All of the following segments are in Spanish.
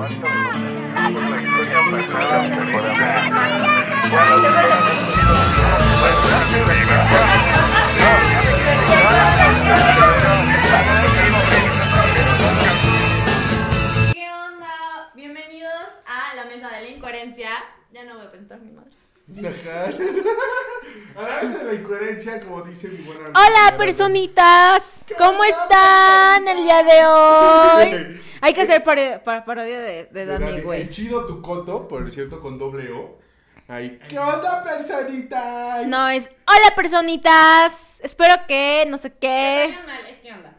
¿Qué onda? Bienvenidos a la mesa de la incoherencia. Ya no voy a presentar mi madre. A la vez de la incoherencia, como dice mi buena amiga. Hola personitas, ¿cómo están el día de hoy? Hay que hacer paro- pa- parodia de, de De Dani, güey. chido tu coto, por cierto, con doble O. ¿Qué onda, personitas? No, es hola personitas, espero que no sé qué. Es que onda.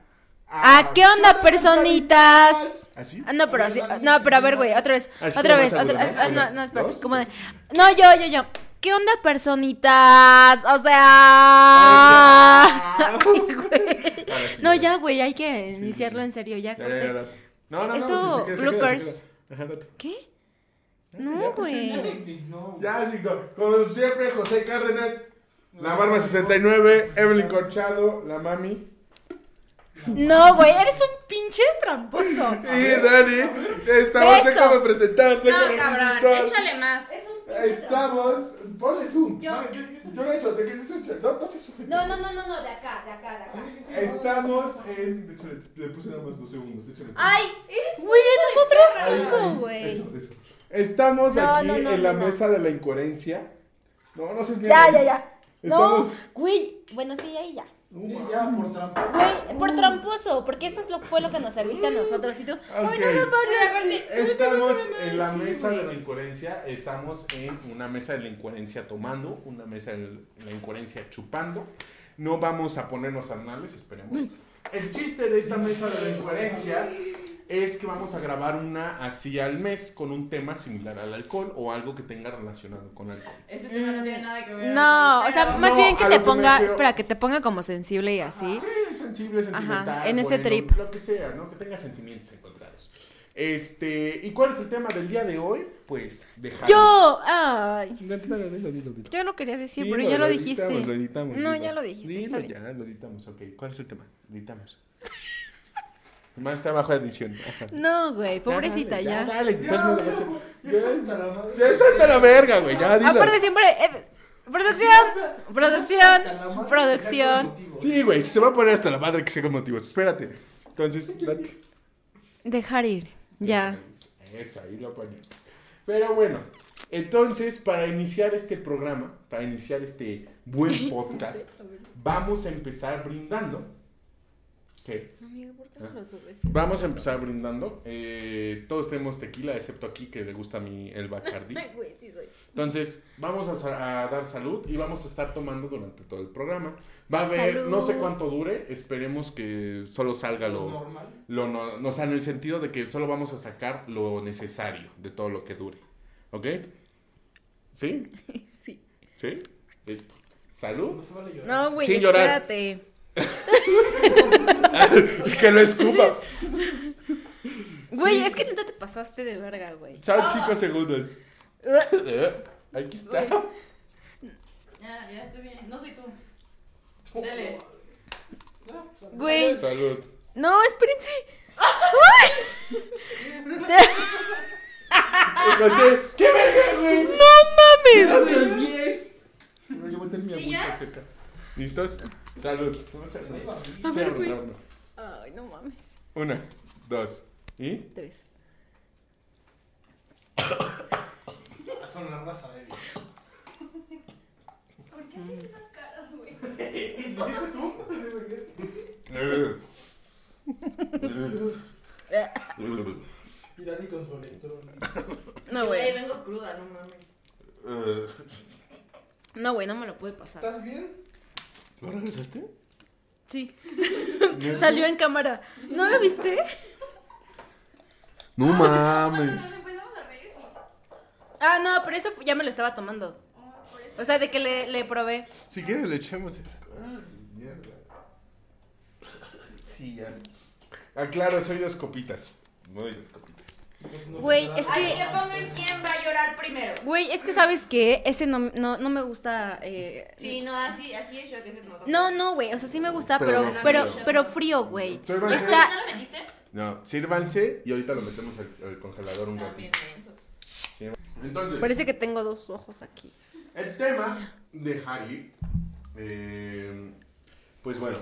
Ah, ¿qué onda personitas? ¿Así? Ah, no, pero así, no, pero a ver, güey, otra vez, Así otra vez, otra, ¿no? ah, espera, como de, no, yo, yo, yo, ¿qué onda personitas? O sea, Ay, no, ya. güey, hay que Sí, iniciarlo en serio, ya, Ya, No, no, no. Eso, se se se bloopers. ¿Qué? Ya, No, pues, güey. Ya, sí, no. Como siempre, José Cárdenas, la Barba 69, Evelyn Corchado, la mami. No, güey, eres un pinche tramposo. Y Dani, estamos, Beso. déjame presentar, No, cabrón, presentar. échale más. Estamos, ponle zoom. Yo. Mami, yo, yo lo he hecho, ¿de hecho? No, no se sube. No, no, no, no, no, de acá, de acá, de acá. Estamos en. De hecho, le, puse nada más dos segundos. Échale. Ay, eres Güey, nosotros cinco, güey. Eso, eso. Estamos No, aquí no, no, en la mesa de la incoherencia. No, no seas Ya, mierda. ya, ya. No, güey, bueno, sí, ahí ya. Sí, ya, por trampa. Güey, por tramposo, porque eso es lo, fue lo que nos serviste a nosotros y tú. Ay, Ok. no me vayas. Estamos en la Sí, mesa de la incoherencia. Estamos en una mesa de la incoherencia tomando, una mesa de la incoherencia chupando. No vamos a ponernos anales, esperemos. El chiste de esta mesa de la incoherencia es que vamos a grabar una así al mes con un tema similar al alcohol o algo que tenga relacionado con alcohol. Ese tema no tiene nada que ver. No, o sea, más No, bien que te que ponga, refiero- espera, que te ponga como sensible y así. Sí, sensible, sentimental. en ese bueno, trip. Lo que sea, ¿no? Que tenga sentimientos encontrados. Este, ¿y cuál es el tema del día de hoy? Pues dejar. Yo, ay, Dilo, dilo, dilo, dilo. yo no quería decir, Dilo, pero ya lo dijiste. Lo editamos, No, ya lo dijiste, Dilo ya, lo editamos, ok. ¿Cuál es el tema? Editamos. Más está bajo edición. No, güey, pobrecita dale, ya. dale, de ya se- Ya está hasta la madre. Ya está hasta la verga, güey, ya dilo. Aparte siempre, eh, producción, producción, producción. Sí, güey, se va a poner hasta la madre que sea con motivos. Espérate. Entonces, date. Dejar ir, ya. Eso, ahí lo ponemos. Pero bueno, entonces para iniciar este programa, para iniciar este buen podcast, vamos a empezar brindando. ¿Qué? Amigo, ¿por qué no lo subes? Vamos a empezar brindando. Eh, todos tenemos tequila, excepto aquí que le gusta a mí el Bacardi. Güey, sí soy. Entonces, vamos a, dar salud y vamos a estar tomando durante todo el programa. Va a haber, Salud. no sé cuánto dure, esperemos que solo salga Lo lo, normal. lo no, no, o sea, en el sentido de que solo vamos a sacar lo necesario de todo lo que dure. ¿Ok? ¿Sí? Sí. ¿Sí? Listo. ¿Salud? No se vale llorar. No, güey, Sin llorar. espérate. que lo escupa. Güey, es que neta te pasaste de verga, güey. Son cinco segundos. Eh, Aquí está. Ya, ya estoy bien. No soy tú. Dale. Güey, Salud. no, espérense. José, ¡qué verga, güey! ¡No mames! ¡Otros 10! No, yo voy a tener mi ¿Sí, ya? ¿Listos? Salud. A ver, güey. Ay, no mames. Una, dos y. Tres. Son la raza de Dios. ¿Por qué haces esas caras, güey? Mira, ni. No, Güey, vengo cruda, no mames. No, güey, no me lo pude pasar. ¿Estás bien? ¿Lo regresaste? Sí. Salió en cámara. ¿No lo viste? No Cuando mames. sí. Ah, no, pero eso ya me lo estaba tomando. Ah. O sea, de que le, le probé. Si quieres le echamos eso. Ay, mierda. Sí, ya. Ah, claro, soy dos copitas. No doy dos copitas. Güey, es que- Ay, que pongan quién va a llorar primero. Güey, es que sabes que ese no, no, no me gusta. eh, Sí, no, así, así es yo que se. No, no, güey. O sea, sí me gusta, Pero pero, no pero, frío. pero frío, güey. Está. ¿No lo metiste? No, sírvanse y ahorita lo metemos al, al congelador un También ratito. Sí. Entonces, Parece que tengo dos ojos aquí. el tema de Harry, eh, pues bueno,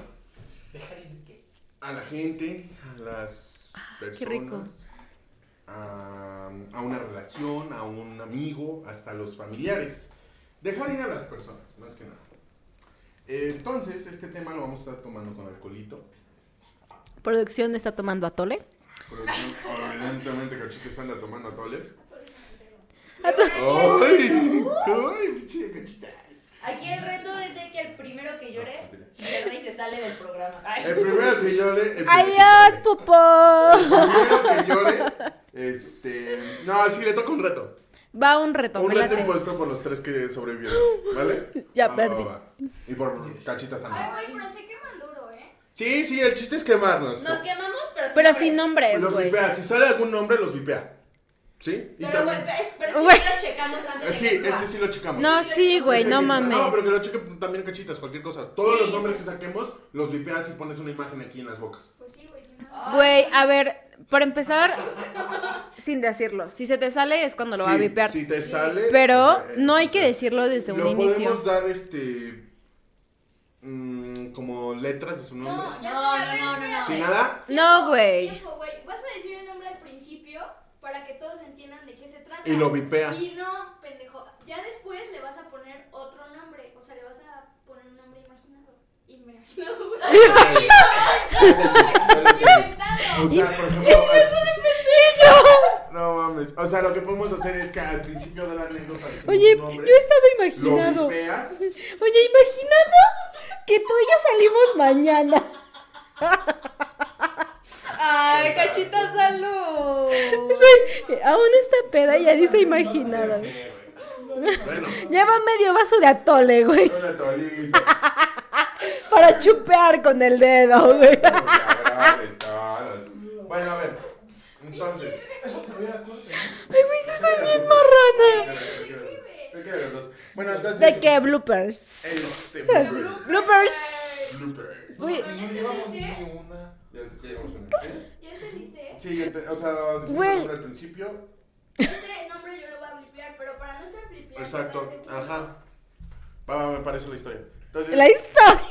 ¿Dejar ir qué? a la gente, a las personas, qué rico. A, a una relación, a un amigo, hasta los familiares. Dejar ir a las personas, más que nada. Entonces, este tema lo vamos a estar tomando con alcoholito. Producción está tomando atole. Producción, Evidentemente, Cachita anda tomando atole. Aquí, ¡Ay! ¡Ay, pinche Cachita! aquí el reto es de que el primero que llore pierda y se sale del programa. Ay. El primero que llore. el ¡Adiós, Popo! El primero que llore. Este. No, sí, le toca un reto. Va un reto, Un me reto late. impuesto por los tres que sobrevivieron. ¿Vale? Ya Va, va, perdí. va. Y por cachitas también. Ay, güey, pero se queman duro, ¿eh? Sí, sí, el chiste es quemarnos. Nos quemamos, pero sin Pero nombres. sin nombres, Los güey. vipea. Si sale algún nombre, los vipea. ¿Sí? Y Pero, güey, también. es- pero que Güey. sí lo checamos antes Eh, de Sí, que suba. este sí lo checamos. No, sí, güey, no que- mames. No, pero que lo cheque también cachitas, cualquier cosa. Todos Sí, los nombres sí. que saquemos, los vipeas y pones una imagen aquí en las bocas. Pues sí, güey, si no. Güey, a ver, para empezar, sin decirlo, si se te sale es cuando lo va a vipear. Si te sale. Pero eh, no hay que sea, decirlo desde un inicio. podemos dar este. mm, como letras de su nombre. No, ya No, sé, no, no, no, espérate. Sin nada. No, güey. Vas a decir el nombre al principio para que todos entiendan de qué se trata. Y lo vipea. Y no, pendejo. Ya después le vas a poner otro nombre. O sea, le vas a O sea, por ejemplo. No mames. O sea, lo que podemos hacer es que al principio de la anécdota Oye, un nombre, yo he estado imaginado. Oye, imaginado que tú y yo salimos mañana. Ay, cachita, salud. Aún está peda y ya dice güey. Bueno, Lleva medio vaso de atole, güey, una tolita. para chupear con el dedo, güey. Bueno, a ver. Entonces. Ay, güey, sí soy bien marrana. Bueno, entonces. ¿De qué? Bloopers. Blooper. Bloopers. Blooper. Güey, Bueno, ¿ya. Ya llegamos una. ¿Ya entendiste? Sí, ente- o sea, nombre al principio. Ese nombre yo lo voy a blipear, pero para no estar blipeando. Exacto. Ajá. Va, me parece la historia. Entonces, la historia.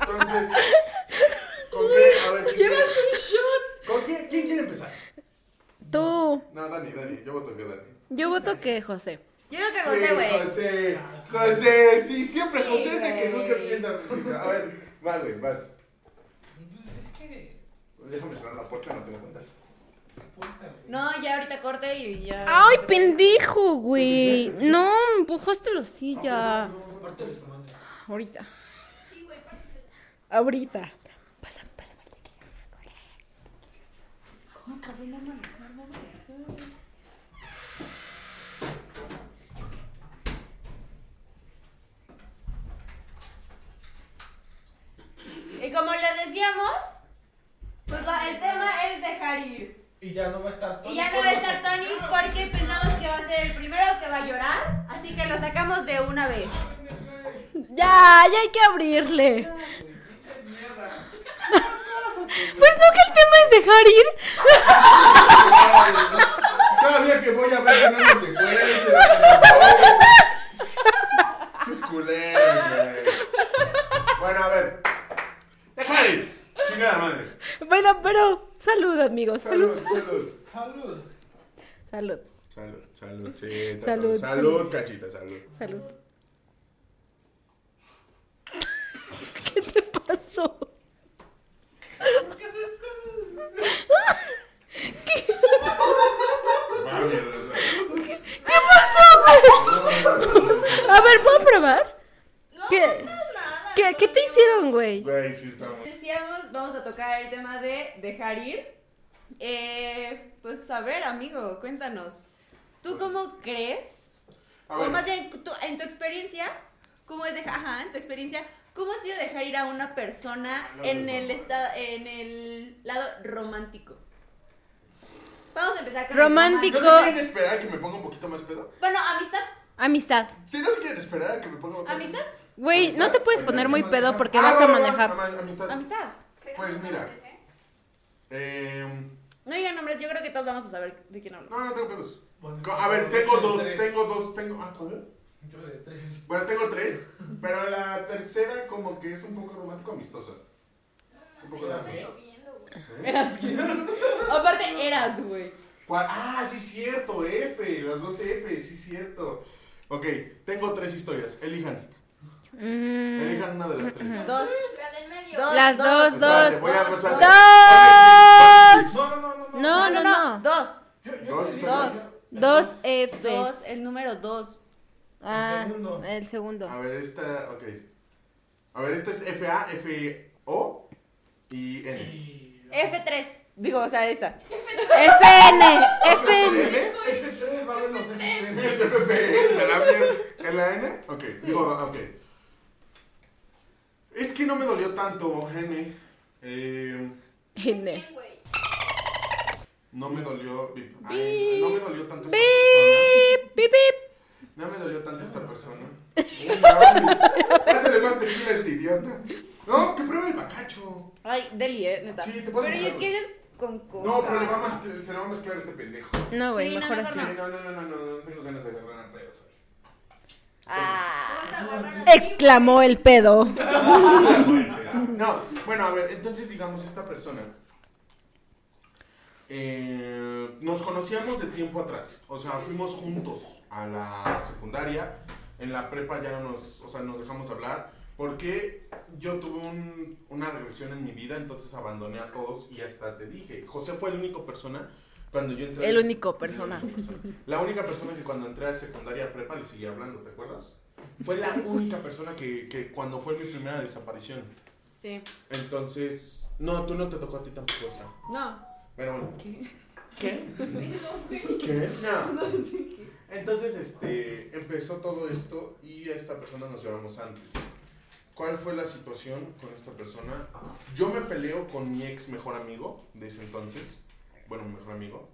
entonces ¿con qué? A ver, ¿quién quiere? ¿Con quién, quién quiere empezar? Tú. No, Dani, Dani, yo voto que Dani. Yo voto que José. Yo creo que Sí, José, güey. José, José, sí, siempre Sí, José es el que güey. nunca empieza a ver, vale, vas. Es que. Déjame cerrar la puerta, no tengo cuenta. Güey. No, ya ahorita corte y ya. Ay, pendejo, güey. No, empujaste la silla. Ahorita. Sí, güey, pártesela. Ahorita. Pasa, pasa, Y como les decíamos, pues el tema es dejar ir. Y ya no va a estar Y ya no va a estar Tony porque pensamos que va a ser el primero que va a llorar. Así que lo sacamos de una vez. Ya, ya hay que abrirle. Pues no que el tema es dejar ir. Día que voy a ver. Sus culeros, güey. Bueno, a ver. Dejar ir. Chingada madre. Bueno, pero salud, amigos. Salud. Salud, salud. Salud. Salud. Salud, salud, sí. Salud, Salud, salud, cachita, salud. Salud. ¿Qué te pasó? Mierda. ¿Qué pasó? A ver, ¿puedo probar? No, ¿Qué? ¿Qué, ¿Qué te hicieron, güey? Güey, sí estamos. Decíamos, vamos a tocar el tema de dejar ir. Eh, pues a ver, amigo, cuéntanos. ¿Tú cómo crees? A O ver, más bien, tú- en tu experiencia, ¿cómo es dejar, ajá, en tu experiencia, cómo ha sido dejar ir a una persona en el estado, en el lado romántico? Vamos a empezar con el Romántico. ¿no se quieren esperar a que me ponga un poquito más pedo? Bueno, amistad, Amistad. Si no se quieren esperar a que me ponga un poquito amistad, Güey, no te puedes poner muy pedo porque Ah, vas a manejar. ama- amistad. amistad. Creo Pues mira. ¿eh? Eh, No digan nombres, yo creo que todos vamos a saber de quién hablo. no, no tengo pedos. A ver, tengo dos, tres. tengo dos, tengo. Ah, ¿cómo? Yo de tres. Bueno, tengo tres, pero la tercera como que es un poco romántico amistosa. Un poco de. ¿Eh? Eras Aparte, eras, güey. Ah, sí, cierto, F, las dos F, sí, cierto. Ok, tengo tres historias, elijan, Mm, elijan una de las tres. Dos. La del medio. Dos. Las dos, Espérate, dos. voy a dos, dos. No, no, no, no. No, no, no. Dos. Dos. Dos. Dos Dos, Fs. el número dos. Ah, El segundo. el segundo. A ver, esta, ok. A ver, esta es FA, FO y N. Y- F3. Digo, o sea, esa. FN. FN. ¿N? F3 va a haber los F3. Es FP, ¿se la vieron? ¿En la N? Ok, digo, ok. Es que no me dolió tanto, N. Eh, N. No me dolió. ay, no me dolió tanto esta persona. Pip, pip. No me dolió tanto esta persona. No, Pásale más tequila a este idiota. No, que pruebe el bacacho. Ay, Deli, eh, neta. Sí, te puedo Pero y es que ese es con coca. No, pero le va más, se le va a mezclar a este pendejo. No, güey, Sí, no, mejor mejor así. Sí, no, no, no, no, no, no tengo ganas de agarrar a pedos hoy. Ah. Exclamó el pedo. No, bueno, a ver, entonces digamos esta persona. eh, nos conocíamos de tiempo atrás, o sea, fuimos juntos a la secundaria, en la prepa ya no nos, o sea, nos dejamos de hablar, porque yo tuve un- una regresión en mi vida, entonces abandoné a todos y hasta te dije, José fue el único persona cuando yo entré. a El la- único persona. el único persona. La única persona que cuando entré a secundaria prepa le seguía hablando, ¿te acuerdas? Fue la única persona que, que cuando fue mi primera desaparición. Sí. Entonces, no, tú no te tocó a ti tampoco esa. No. Pero bueno. ¿Qué? ¿Qué? ¿Qué? No. Entonces, este, empezó todo esto y a esta persona nos llevamos antes. ¿Cuál fue la situación con esta persona? Yo me peleo con mi ex mejor amigo de ese entonces. Bueno, mi mejor amigo.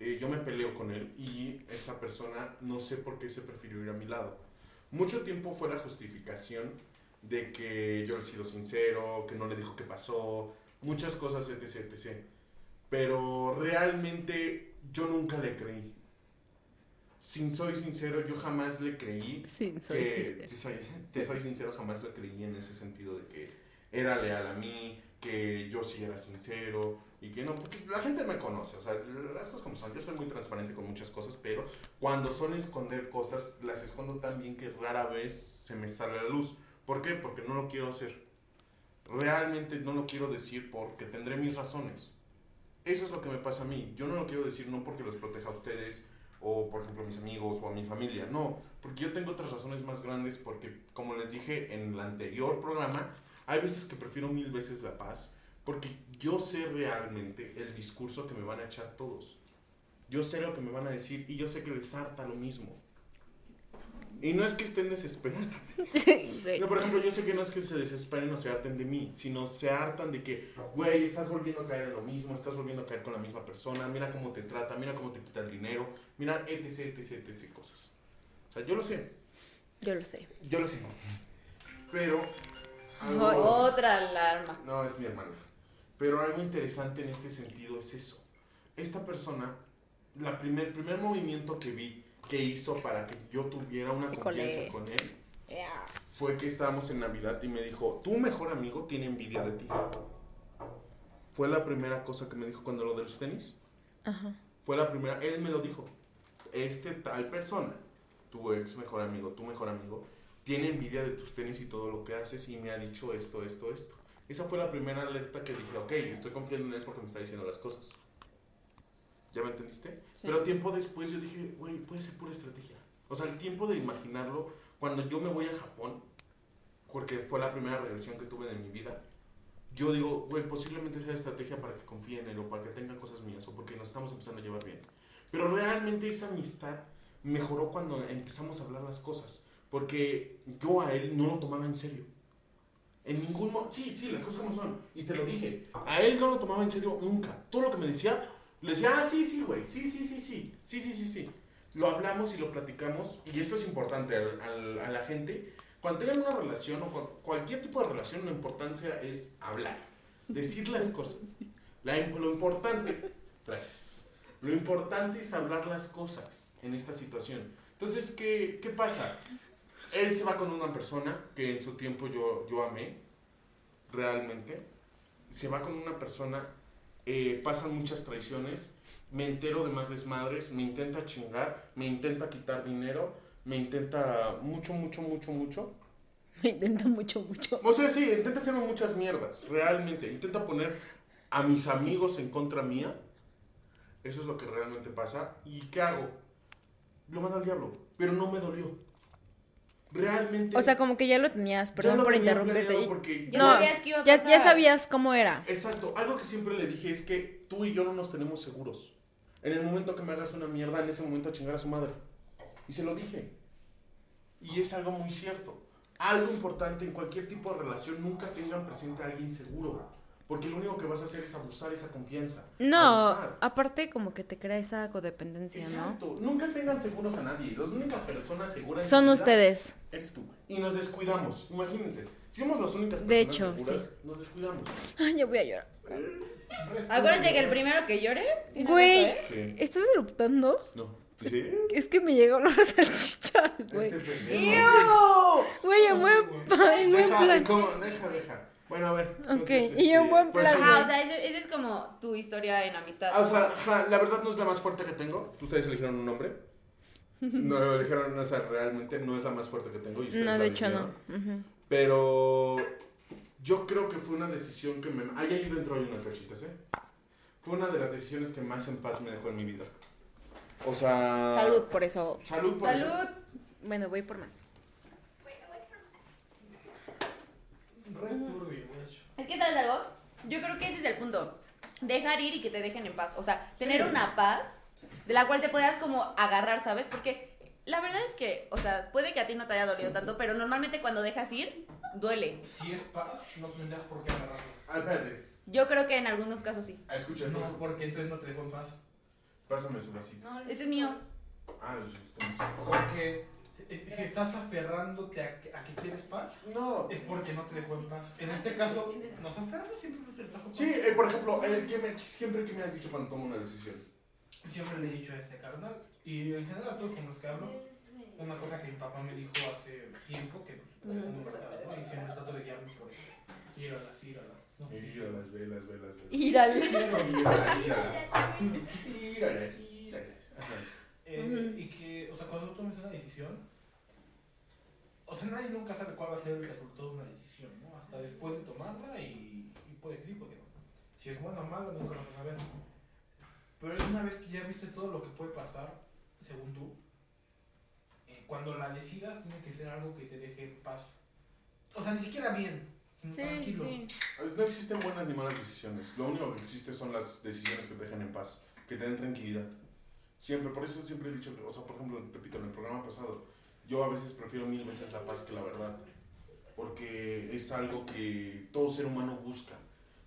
Eh, yo me peleo con él y esta persona no sé por qué se prefirió ir a mi lado. Mucho tiempo fue la justificación de que yo le he sido sincero, que no le dijo qué pasó, muchas cosas, etc, etc. Pero realmente yo nunca le creí. Sin soy sincero, yo jamás le creí Sí, soy que, sister. si soy- te soy sincero, jamás le creí en ese sentido de que era leal a mí, que yo sí era sincero y que no, porque la gente me conoce, o sea, las cosas como son, yo soy muy transparente con muchas cosas, pero cuando son esconder cosas, las escondo tan bien que rara vez se me sale a la luz. ¿Por qué? Porque no lo quiero hacer. Realmente no lo quiero decir porque tendré mis razones. Eso es lo que me pasa a mí. Yo no lo quiero decir no porque los proteja a ustedes o, por ejemplo, a mis amigos o a mi familia. No, porque yo tengo otras razones más grandes porque, como les dije en el anterior programa, hay veces que prefiero mil veces la paz porque yo sé realmente el discurso que me van a echar todos. Yo sé lo que me van a decir y yo sé que les harta lo mismo. Y no es que estén desesperados güey. no, por ejemplo, yo sé que no es que se desesperen o se harten de mí, sino se hartan de que, güey, estás volviendo a caer en lo mismo, estás volviendo a caer con la misma persona, mira cómo te trata, mira cómo te quita el dinero, mira, etc, etc, etc, cosas. O sea, yo lo sé, Yo lo sé. yo lo sé. Pero. Algo, Otra alarma. no, es mi hermana. Pero algo interesante en este sentido es eso. Esta persona, la primer, primer movimiento que vi que hizo para que yo tuviera una confianza con él Yeah. fue que estábamos en Navidad y me dijo, tu mejor amigo tiene envidia de ti. Fue la primera cosa que me dijo cuando lo de los tenis. Ajá. Fue la primera, él me lo dijo. Este tal persona, tu ex mejor amigo, tu mejor amigo, tiene envidia de tus tenis y todo lo que haces y me ha dicho esto, esto, esto. Esa fue la primera alerta que dije, ok, estoy confiando en él porque me está diciendo las cosas. ¿Ya me entendiste? Sí. Pero tiempo después yo dije, güey, puede ser pura estrategia. O sea, el tiempo de imaginarlo, cuando yo me voy a Japón, porque fue la primera regresión que tuve de mi vida, yo digo, güey, posiblemente sea estrategia para que confíe en él o para que tenga cosas mías o porque nos estamos empezando a llevar bien. Pero realmente esa amistad mejoró cuando empezamos a hablar las cosas, porque yo a él no lo tomaba en serio. En ningún modo. Sí, sí, las cosas como son. Y te lo dije. A él no lo tomaba en serio nunca. Todo lo que me decía, le decía, ah, sí, sí, güey. Sí, sí, sí, sí. Sí, sí, sí, sí. Lo hablamos y lo platicamos. Y esto es importante al, al, a la gente. Cuando tengan una relación o cualquier tipo de relación, la importancia es hablar. Decir las cosas. La, lo importante. Gracias. Lo importante es hablar las cosas en esta situación. Entonces, ¿qué, qué pasa? Él se va con una persona que en su tiempo yo, yo amé, realmente. Se va con una persona, eh, pasan muchas traiciones, me entero de más desmadres, me intenta chingar, me intenta quitar dinero, me intenta mucho, mucho, mucho, mucho. Me intenta mucho, mucho. O sea, sí, intenta hacerme muchas mierdas, realmente. Intenta poner a mis amigos en contra mía. Eso es lo que realmente pasa. ¿Y qué hago? Lo mando al diablo, pero no me dolió. Realmente. O sea, como que ya lo tenías, ya perdón lo por tenía interrumpirte. porque Ya No, sabías que iba a Ya, pasar. ya sabías cómo era. Exacto, algo que siempre le dije es que tú y yo no nos tenemos seguros. En el momento que me hagas una mierda, en ese momento a chingar a su madre. Y se lo dije. Y es algo muy cierto. Algo importante en cualquier tipo de relación, nunca tengan presente a alguien seguro. Porque lo único que vas a hacer es abusar esa confianza. No, Abusar. aparte como que te crea esa codependencia, ¿no? Exacto. Nunca tengan seguros a nadie. Las únicas personas seguras Son ustedes. Eres tú. Y nos descuidamos. Imagínense. Si somos las únicas personas De hecho, seguras, nos descuidamos. Ay, yo voy a llorar. Acuérdense que el primero que llore. Güey, ¿eh? ¿estás eruptando? No. ¿Sí? Es que me llega olor a salchicha, güey. Este. Güey, en buen, plan. deja, deja. Bueno, a ver. Ok, entonces, y en este, buen pues, plan. sí. Ajá, o sea, ese, ese es como tu historia en amistad. Ah, o sea, ajá, la verdad no es la más fuerte que tengo. Ustedes eligieron un nombre. No, eligieron, o sea, realmente no es la más fuerte que tengo. y No, de hecho no. Pero yo creo que fue una decisión que me... Ahí, ahí dentro hay unas cachitas, ¿eh? Fue una de las decisiones que más en paz me dejó en mi vida. O sea... Salud por eso. Salud por eso. Salud. Bueno, voy por más. Re turbio, de hecho. Es que, ¿sabes algo? Yo creo que ese es el punto. Dejar ir y que te dejen en paz. O sea, tener Sí. una paz de la cual te puedas como agarrar, ¿sabes? Porque la verdad es que, o sea, puede que a ti no te haya dolido tanto, pero normalmente cuando dejas ir, duele. Si es paz, no tendrías por qué agarrarlo. Ah, espérate. Yo creo que en algunos casos sí. Ah, Escucha, No, no. porque entonces no te dejó en paz. Pásame su vasito. Este es mío. Ah, bien. Porque si si estás aferrándote a que, a que quieres paz, No. es porque no te dejó en paz. En este caso, nos aferramos siempre no te trajo paz. Sí, eh, por ejemplo, el que me, siempre que me has dicho cuando tomo una decisión. Siempre le he dicho a este carnal, y en general a todos con los que hablo, una cosa que mi papá me dijo hace tiempo, que pues, Ujú. muy marcada, ¿no? y siempre trato de guiarme por eso. Íralas, íralas. No sé si- Íralas, velas, velas, velas. Íralas, íralas. Íralas, íralas. Ajá. Eh, Ujú. Y que, o sea, cuando tú tomes una decisión, o sea, nadie nunca sabe cuál va a ser el resultado de una decisión, ¿no? Hasta después de tomarla y, y puede que sí, puede que no. Si es buena o mala, nunca lo vas a saber. Pero es una vez que ya viste todo lo que puede pasar, según tú, eh, cuando la decidas, tiene que ser algo que te deje en paz. O sea, ni siquiera bien, sino Sí, tranquilo. sí. No existen buenas ni malas decisiones. Lo único que existe son las decisiones que te dejan en paz, que te den tranquilidad. Siempre, por eso siempre he dicho, que, o sea, por ejemplo, repito, en el programa pasado, yo a veces prefiero mil veces la paz que la verdad, porque es algo que todo ser humano busca.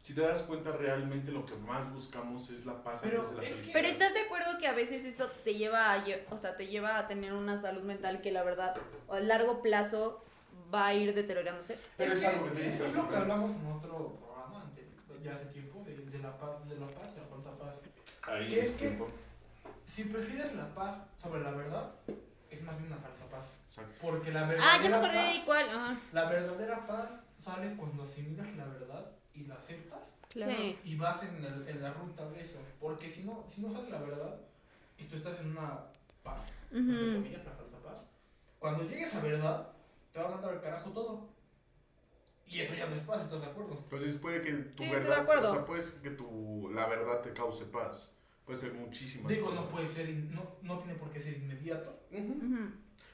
Si te das cuenta, realmente lo que más buscamos es la paz Pero antes de la que- felicidad. Pero ¿estás de acuerdo que a veces eso te lleva a, o sea, te lleva a tener una salud mental que la verdad a largo plazo va a ir deteriorándose? Pero es que algo que es, que es lo que hablamos en otro programa ante- ya hace tiempo de, de la paz, de la paz, de la falta de paz. Ahí ¿Qué es es que- tiempo. Si prefieres la paz sobre la verdad, es más bien una falsa paz. Porque la verdadera Ah, ya me acordé paz, de cuál. Ajá. La verdadera paz sale cuando asimilas la verdad y la aceptas Claro. Sí. y vas en, el- en la ruta de eso. Porque si no, si no sale la verdad y tú estás en una paz, entre Ujú. comillas, la falsa paz, cuando llegues a verdad, te va a mandar al carajo todo. Y eso ya no es paz, ¿estás de acuerdo? Entonces puede que tu Sí, estoy de verdad, acuerdo. o sea, puede que tu, la verdad te cause paz. Puede ser muchísimas Digo, cosas. no puede ser, in- no, no tiene por qué ser inmediato. Ujú. Ujú.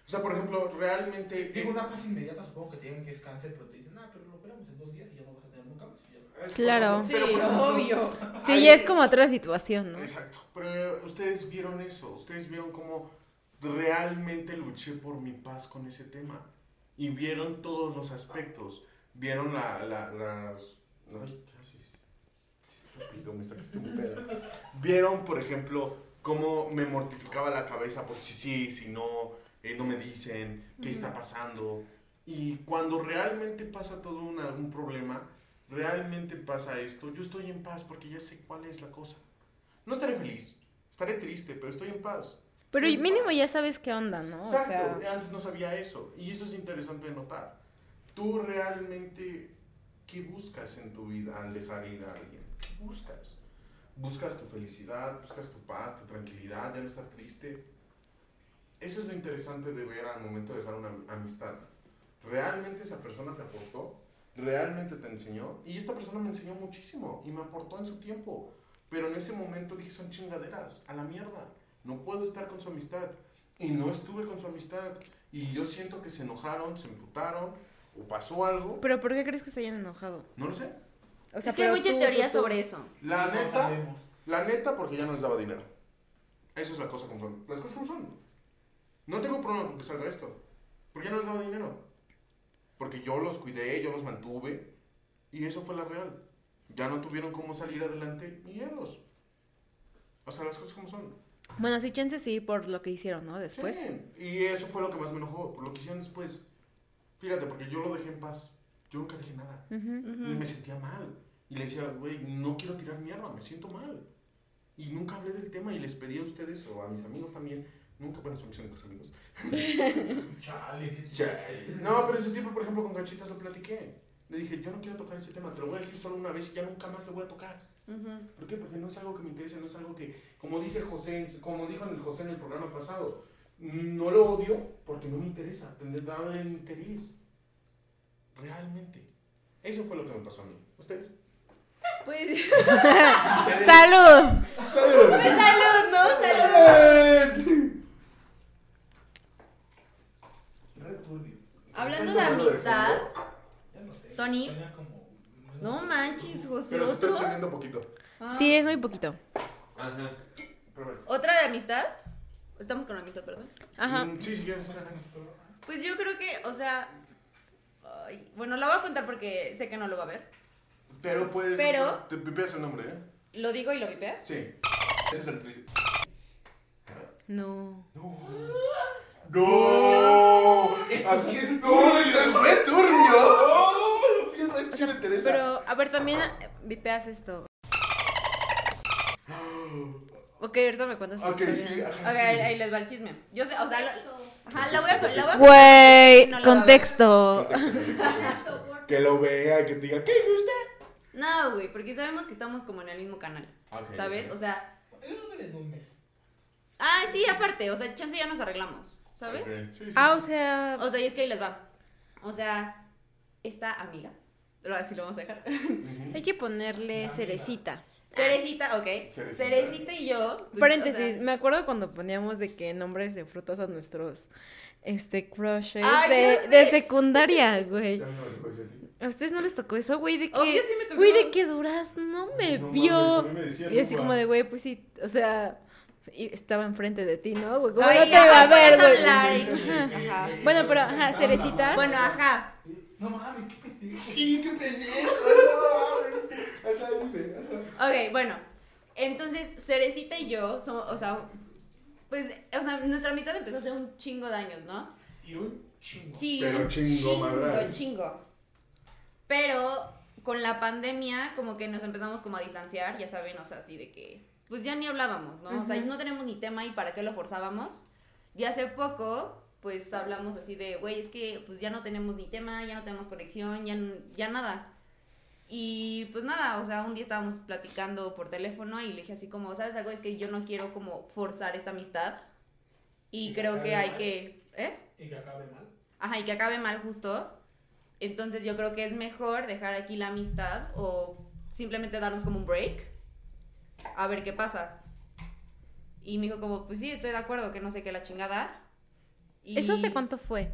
O sea, por ejemplo, realmente... Digo, una paz inmediata supongo que te digan que es cáncer, pero te dicen, ah, pero lo operamos en dos días y ya no vas a tener nunca más. y ya". es Claro. Sí, pero, ejemplo, obvio. Sí, hay- es como otra situación, ¿no? Exacto. Pero ustedes vieron eso. Ustedes vieron cómo realmente luché por mi paz con ese tema. Y vieron todos los aspectos. Vieron la, la, las... Ay, ¿qué haces? Estúpido, me sacaste un pedo. Vieron, por ejemplo, cómo me mortificaba la cabeza por si sí, si no, eh, no me dicen, qué está pasando. Y cuando realmente pasa todo una- un problema, realmente pasa esto, yo estoy en paz porque ya sé cuál es la cosa. No estaré feliz, estaré triste, pero estoy en paz. Pero Estoy mínimo paz. ya sabes qué onda, ¿no? O Exacto, sea, antes no sabía eso. Y eso es interesante de notar. Tú realmente, ¿qué buscas en tu vida al dejar ir a alguien? ¿Qué buscas? ¿Buscas tu felicidad? ¿Buscas tu paz, tu tranquilidad, ya no estar triste? Eso es lo interesante de ver al momento de dejar una amistad. ¿Realmente esa persona te aportó? ¿Realmente te enseñó? Y esta persona me enseñó muchísimo y me aportó en su tiempo. Pero en ese momento dije, son chingaderas, a la mierda. No puedo estar con su amistad. Y no estuve con su amistad. Y yo siento que se enojaron, se emputaron, o pasó algo. pero ¿por qué crees que se hayan enojado? No lo sé. O sea, es que hay muchas tú- teorías tú- sobre eso. La neta, la neta, porque ya no les daba dinero. Esa es la cosa como son. Las cosas como son. No tengo problema con que salga esto. Porque ya no les daba dinero. Porque yo los cuidé, yo los mantuve. Y eso fue la real. Ya no tuvieron cómo salir adelante y ellos. O sea, las cosas como son. Bueno, sí, chance sí, por lo que hicieron, ¿no? Después. Sí, Y eso fue lo que más me enojó, por lo que hicieron después. Fíjate, porque yo lo dejé en paz. Yo nunca dije nada. Ujú. Y me sentía mal. Y le decía, güey, no quiero tirar mierda, me siento mal. Y nunca hablé del tema y les pedí a ustedes o a mis amigos también. Nunca, mis únicos amigos. Chale, qué Chale. No, pero en su tiempo, por ejemplo, con Gachitas lo platiqué. Le dije, yo no quiero tocar ese tema, te lo voy a decir solo una vez y ya nunca más te voy a tocar. ¿Por qué? Porque no es algo que me interese, no es algo que, como dice José, como dijo el José en el programa pasado, no lo odio porque no me interesa, tener nada de interés. Realmente. Eso fue lo que me pasó a mí. ¿Ustedes? Pues, ¡Salud! ¡Salud! Salud. Re turbio. Hablando de amistad, Ya no manches, José, Pero se está otro. subiendo poquito. Ah. Sí, es muy poquito. Ajá. ¿Otra de amistad? Estamos con amistad, perdón. Ajá. Mm, Sí, si quieres. Pues yo creo que, o sea. ay, bueno, la voy a contar porque sé que no lo va a ver. Pero puedes. Pero- Te pipeas el nombre, ¿eh? ¿Lo digo y lo vipeas? Sí. Ese es el triste. No. No. ¡No! Así es turbio, re turbio. Interesa. Pero, a ver, también vipeas esto. Ok, ahorita me cuentas Ok, historia. sí, ajá, Ok, sí. ahí, ahí les va el chisme. Yo sé, o sea, la, Contexto. ajá, la voy a, la voy a Güey, No lo contexto. Que lo vea, que te diga, ¿qué gusta? No, güey, porque sabemos que estamos como en el mismo canal, Ok, ¿sabes? O sea, Él un mes. ah, sí, aparte, o sea, chance ya nos arreglamos, ¿sabes? Ok, sí, sí, Ah, o sí. sea, O sea, y es que ahí les va. O sea, esta amiga, así lo vamos a dejar. Hay que ponerle cerecita. Cerecita, ok. Cerecita. Cerecita, y yo. pues, Paréntesis, o sea, me acuerdo cuando poníamos de que nombres de frutas a nuestros este crushes Ay, de, sé. de secundaria, güey. ¿A ustedes no les tocó eso, güey? De que, Obvio sí me tocó. güey, de que Durazno me No vio. mames, me y así como de, güey, pues sí, o sea, y estaba enfrente de ti, ¿no? Güey, ¿cómo Ay, no te iba a ver, güey? hablar Ajá. Bueno, pero, ajá, cerecita. Bueno, ajá. No mames, qué. Sí, qué pendejo. Ajá, dime. Ok, bueno. Entonces, Cerecita y yo somos, o sea, pues, o sea, nuestra amistad empezó hace un chingo de años, ¿no? Y un chingo. Sí, Pero un chingo, chingo, madral. chingo. Pero con la pandemia, como que nos empezamos como a distanciar, ya saben, o sea, así de que, pues ya ni hablábamos, ¿no? O sea, no tenemos ni tema y para qué lo forzábamos. Y hace poco, pues hablamos así de, güey, es que pues ya no tenemos ni tema, ya no tenemos conexión, ya, ya nada. Y pues nada, o sea, un día estábamos platicando por teléfono y le dije así como, ¿sabes algo? Es que yo no quiero como forzar esta amistad. Y ¿Y creo que hay mal? que... ¿Eh? Y que acabe mal. Ajá, y que acabe mal justo. Entonces yo creo que es mejor dejar aquí la amistad o simplemente darnos como un break. A ver qué pasa. Y me dijo como, pues sí, estoy de acuerdo, que no sé qué la chingada. Y ¿Eso hace cuánto fue?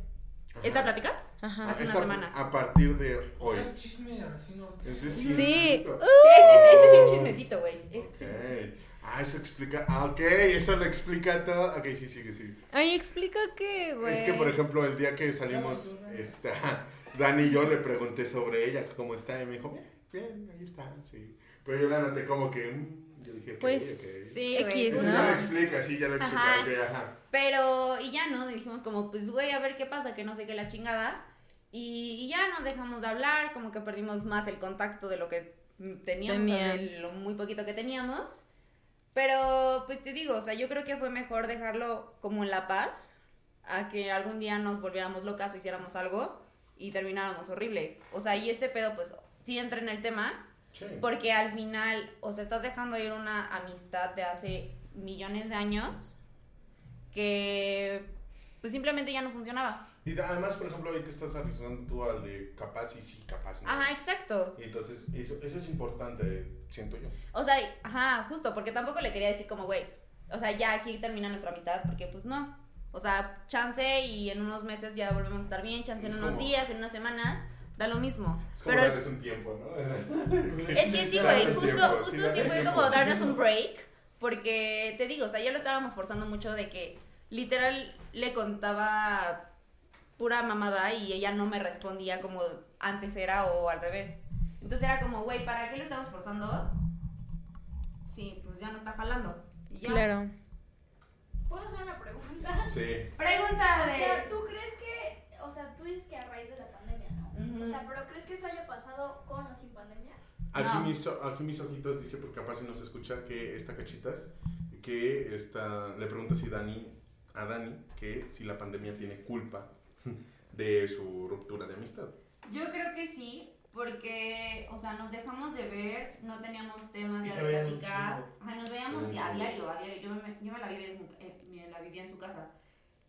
¿Esta plática? Ajá. Hace una semana. A partir de hoy. Es chisme así no. Ese Sí. chismecito. Sí, este, este- este sí es chismecito, güey. Es chismecito. Ok. Ah, eso explica. Ah, ok, eso lo explica todo. Ok, sí, sigue, sigue. Ay, explica qué, güey. Es que, por ejemplo, el día que salimos, esta, Dani y yo le pregunté sobre ella, cómo está, y me dijo, bien, bien, ahí está, sí. Pero yo la noté como que, mm, yo dije, Pues, ok. Sí, X. Eso ¿no? ya lo explica, sí, ya lo explica, Ajá. ok, ajá. Pero, y ya, ¿no? Dijimos como, pues, güey, a ver qué pasa, que no sé qué la chingada. Y, y ya nos dejamos de hablar, como que perdimos más el contacto de lo que teníamos, de lo muy poquito que teníamos. Pero, pues te digo, o sea, yo creo que fue mejor dejarlo como en la paz, a que algún día nos volviéramos locas o hiciéramos algo y termináramos horrible. O sea, y este pedo, pues, sí entra en el tema, Sí. porque al final, o sea, estás dejando ir una amistad de hace millones de años que, pues, simplemente ya no funcionaba. Y además, por ejemplo, ahí te estás arriesgando tú al de capaz y sí, capaz no. Ajá, exacto. Y entonces, eso, eso es importante, siento yo. O sea, ajá, justo, porque tampoco le quería decir como, güey, o sea, ya aquí termina nuestra amistad, porque pues no. O sea, chance y en unos meses ya volvemos a estar bien, chance en Es unos como- días, en unas semanas, da lo mismo. Es como Pero darles un tiempo, ¿no? es que sí, güey, justo, tiempo, justo sí, fue como darnos un break, porque te digo, o sea, ya lo estábamos forzando mucho de que literal le contaba pura mamada y ella no me respondía como antes era o al revés. Entonces era como, güey, ¿para qué lo estamos forzando? Sí, pues ya no está jalando. Y ya. Claro. ¿Puedo hacer una pregunta? Sí. Pregunta O sea, de... ¿tú crees que, o sea, tú dices que a raíz de la Ujú. O sea, pero ¿crees que eso haya pasado con o sin pandemia? Aquí, No. mis, aquí mis ojitos dice, porque capaz si no se escucha, que esta cachitas, que esta, le pregunta si Dani, a Dani, que si la pandemia tiene culpa de su ruptura de amistad. Yo creo que sí, porque, o sea, nos dejamos de ver, no teníamos temas de platicar. Ajá, nos veíamos a diario, a diario. Yo me, yo me la vivía en su, eh, me la vivía en su casa.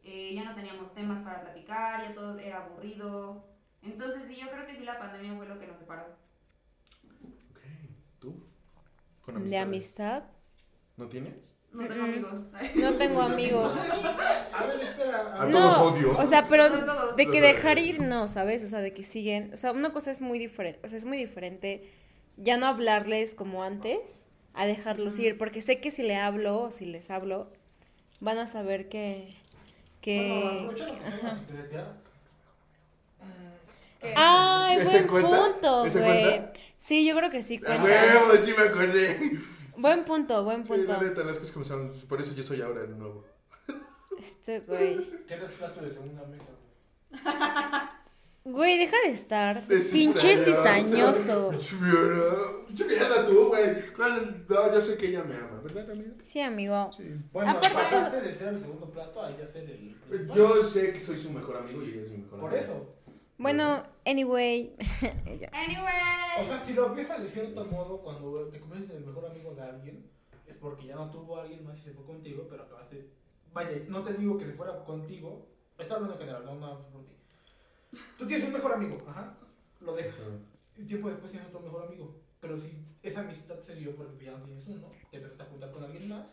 Eh, ya no teníamos temas para platicar, ya todo era aburrido. Entonces, sí, yo creo que sí la pandemia fue lo que nos separó. Ok, ¿tú? Con De amistades. amistad. ¿No tienes? No tengo amigos. No tengo amigos. A ver, espera. A ver. todos No, odio. o sea, pero de que dejar ir no, ¿sabes? O sea, de que siguen, o sea, una cosa es muy diferente, o sea, es muy diferente ya no hablarles como antes a dejarlos ir, porque sé que si le hablo o si les hablo van a saber que Bueno, que aprovechando que Ay, ¿Ese buen cuenta? punto, ¿Ese güey. Sí, yo creo que sí ¡A cuenta. huevo! Sí me acordé. Buen punto, buen Sí, punto. la neta, las cosas como son. Por eso yo soy ahora el nuevo. Este güey. ¿Qué eres plato de segunda mesa? Güey, deja de estar De pinche cizañoso. Chupiada tú, güey. ¿Cuál es? No, yo sé que ella me ama, ¿verdad, amiga? Sí, amigo. Sí. Bueno, Aparte, pasaste de ser el segundo plato a ya ser el. Yo sé que soy su mejor amigo y ella es mi mejor Por amiga. eso. Bueno, anyway. Ya. Anyway. O sea, si lo ves de cierto modo, cuando te conviertes en el mejor amigo de alguien, es porque ya no tuvo a alguien más y se fue contigo, pero acabaste. Vaya, no te digo que se fuera contigo, estoy hablando en general, no nada más por ti. Tú tienes un mejor amigo, ajá, lo dejas. Y tiempo después tienes otro mejor amigo. Pero si esa amistad se dio porque ya no tienes uno, te empezaste a juntar con alguien más,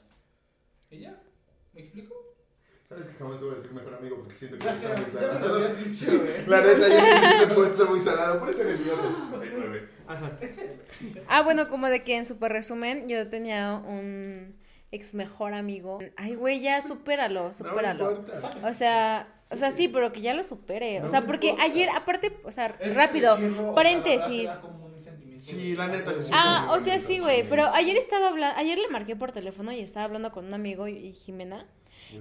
ya. ¿Me explico? Sabes que jamás te voy a decir mejor amigo porque siento que Gracias, está muy salado. dicho, güey. La neta, yo sí me he puesto muy salado. Por eso eres mío 69. Ajá. Ah, bueno, como de que en super resumen, yo tenía un ex mejor amigo. Ay, güey, ya supéralo, No supéralo. importa. O sea, o sea, sí, pero que ya lo supere. No o sea, porque importa. ayer, aparte, o sea, Es rápido, la paréntesis. como un Sí, la neta, se siente Ah, o sea, sí, güey, sí. pero ayer estaba hablando, ayer le marqué por teléfono y estaba hablando con un amigo y, y Jimena.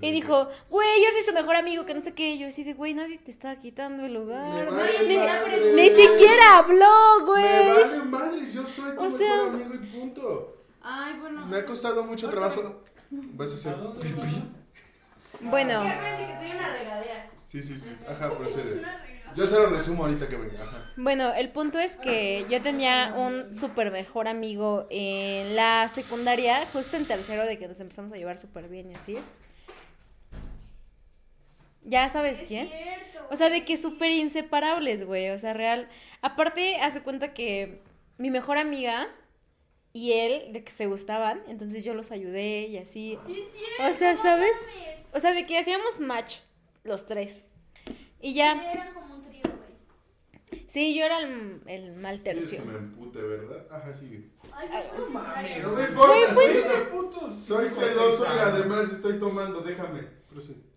Y dijo, güey, yo soy su mejor amigo, que no sé qué. Y yo así de, güey, nadie te está quitando el Me lugar. vale Ni, madre. ni siquiera habló, Me güey. vale madre, yo soy tu O mejor sea- amigo y punto. Ay, bueno. Me ha costado mucho trabajo. Vas a ¿A hacer pipí. Bueno. ¿Qué acuérdense que soy una regadera? Sí, sí, sí. Ajá, procede. Yo se lo resumo ahorita que venga. Ajá. Bueno, el punto es que yo tenía un súper mejor amigo en la secundaria, justo en tercero de que nos empezamos a llevar súper bien y así. ¿Ya sabes Es quién? cierto, O sea, de que súper inseparables, güey. O sea, real. Aparte, hace cuenta que mi mejor amiga y él, de que se gustaban, entonces yo los ayudé y así. Sí, cierto. O sea, no ¿sabes? O sea, de que hacíamos match, los tres. Y Sí, ya, eran como un trío, güey. sí, yo era el, el mal tercio. que me empute, ¿verdad? Ajá, sigue. Ay, Ay, yo fui en secundaria. No me ¿no? importa, soy, soy celoso y además estoy tomando, déjame. Procede.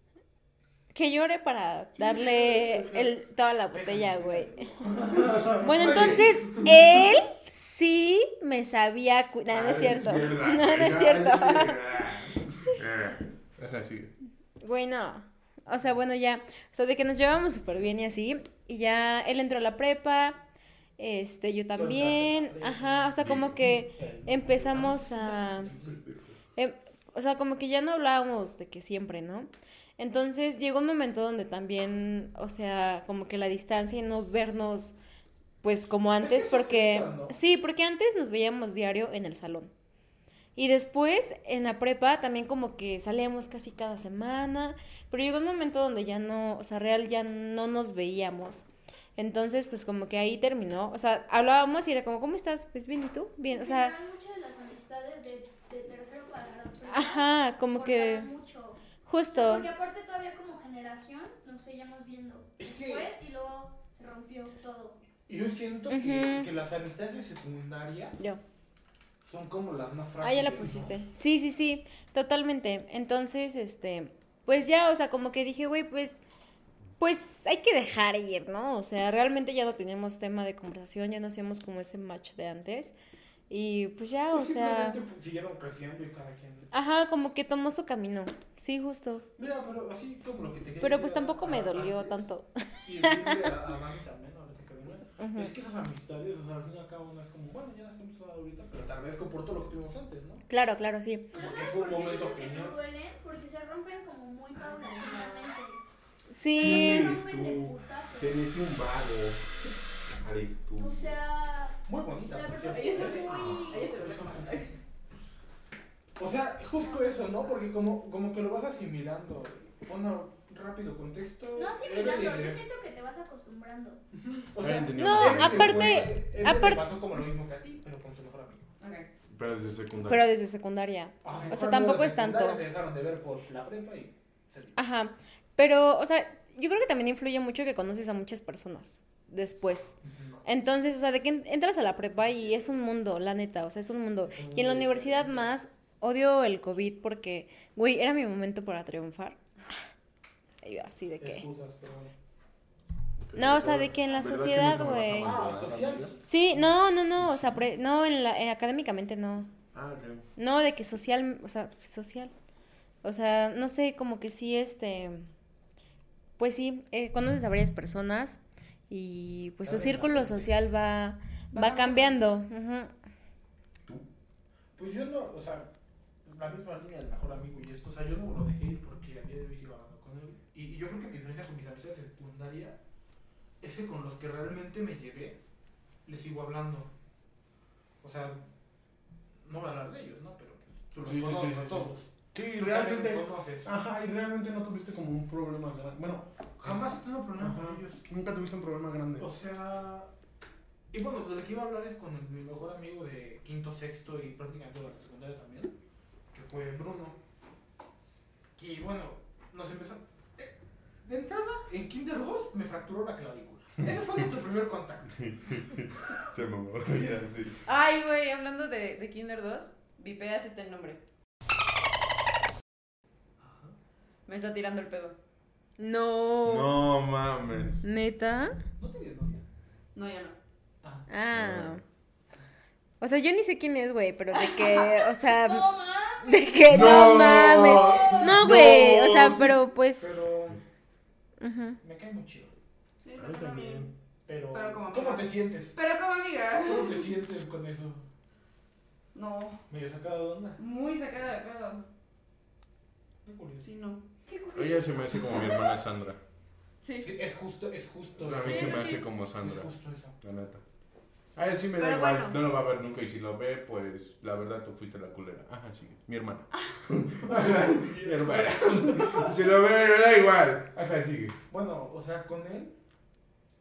Que llore para darle el, toda la botella, güey. Bueno, entonces, él sí me sabía cuidar. No, no es Ah, cierto. No, no es cierto. sigue. Güey, no. O sea, bueno, ya, o sea, de que nos llevamos súper bien y así, y ya él entró a la prepa, este, yo también, ajá, o sea, como que empezamos a, em, o sea, como que ya no hablábamos de que siempre, ¿no? Entonces llegó un momento donde también, o sea, como que la distancia y no vernos, pues como antes, porque, sí, porque antes nos veíamos diario en el salón. Y después en la prepa también como que salíamos casi cada semana, pero llegó un momento donde ya no, o sea, real ya no nos veíamos. Entonces, pues como que ahí terminó, o sea, hablábamos y era como, ¿cómo estás? Pues bien, ¿y tú? Bien, o sea, muchas de las amistades de, de tercero para prepa ajá, como que mucho. Justo. Porque aparte todavía como generación nos seguíamos viendo Es que- después y luego se rompió todo. Yo siento que, las amistades de secundaria Yo. son como las más frágiles. Ah, ya la ¿no? pusiste. Sí, sí, sí, totalmente. Entonces, este, pues ya, o sea, como que dije, güey, pues, pues hay que dejar ir, ¿no? O sea, realmente ya no teníamos tema de conversación, ya no hacíamos como ese match de antes. Y pues ya, o sea, siguieron creciendo y cada quien. ajá, como que tomó su camino. Sí, justo. Mira, pero así como lo que te quería Pero pues a- tampoco me a- dolió antes, tanto. Y decirle a, a Dani también, ahorita que vienes, Ujú. es que esas amistades, o sea, al fin y al cabo, no es como, bueno, ya las hemos hablado ahorita, pero te agradezco por todo lo que tuvimos antes, ¿no? Claro, claro, sí. Pero Porque ¿sabes fue un momento que no duelen? Porque se rompen como muy paulatinamente. Sí. No Eres se rompen de tú. putazo. Te metí un vago. Eres tú. O sea, Muy bonita, la por verdad cierto. sí fue muy... Ahí se ve. O sea, justo eso, ¿no? Porque como, como que lo vas asimilando. Bueno, rápido contexto. No asimilando, yo siento que te vas acostumbrando. O sea, No, aparte- fue- aparte- pasó como lo mismo que a ti, pero con tu mejor amigo. Ok. Pero desde secundaria. Pero desde secundaria. Ah, O sea, tampoco es tanto. Se dejaron de ver por la prepa y. se- Ajá. Pero, o sea, yo creo que también influye mucho que conoces a muchas personas después. Entonces, o sea, de que en- entras a la prepa y es un mundo, la neta, o sea, es un mundo. Y en la universidad más, odio el COVID porque, güey, era mi momento para triunfar. Y yo así de que... No, o sea, de que en la ¿Verdad que sociedad, güey. Ah, social. Sí, no, no, no, o sea, pre- no, en la, en académicamente no. Ah. No, de que social, o sea, social. O sea, no sé, como que sí, este, pues sí, eh, conoces a varias personas y pues Cada círculo social va, Va cambiando. ujú. Pues yo no, o sea, la misma línea del mejor amigo y esto, o sea, yo no lo dejé ir porque a día de hoy sigo hablando con él. Y, y yo creo que mi diferencia con mis amistades de secundaria es que con los que realmente me llevé, les sigo hablando. O sea, no voy a hablar de ellos, ¿no? Pero pues, tú los Sí, sí, conoces sí, a sí, todos. Sí, Tú realmente. también los conoces. Ajá, y realmente no tuviste como un problema grande. Bueno, Jamás he tenido problemas con ellos. Nunca tuviste un problema grande. O sea, y bueno, de lo que iba a hablar es con el- mi mejor amigo de quinto, sexto y prácticamente de la secundaria también, que fue Bruno. Y bueno, nos empezó. eh, De entrada, en Kinder 2 me fracturó la clavícula. Ese fue nuestro primer contacto. Se me moría así. Ay, güey, hablando de, de Kinder 2, vipeas está el nombre. Me está tirando el pedo. No. No mames. ¿Neta? ¿No tenías novia? No, ya no. Ah. Ah. O sea, yo ni sé quién es, güey, pero de que, o sea, ¡No mames! de que no, No. mames. No, güey, o sea, pero pues... Pero ujú. me cae muy chido. Sí, A mí pero también. Pero, Pero como ¿cómo amiga. te sientes? Pero como amiga. ¿Cómo te sientes con eso? No, Medio sacado de onda. muy sacada de pedo. Qué curioso. Sí, no. Ella se me hace como mi hermana Sandra. Sí. Sí, es justo, es justo A mí Sí, se me sí. hace como Es Sandra, justo eso. la neta. A ella sí me da Pero igual, bueno. no lo va a ver nunca y si lo ve, pues la verdad tú fuiste la culera. Ajá, sí, mi hermana. mi hermana. si lo ve, me da igual. Ajá, sigue. Bueno, o sea, con él,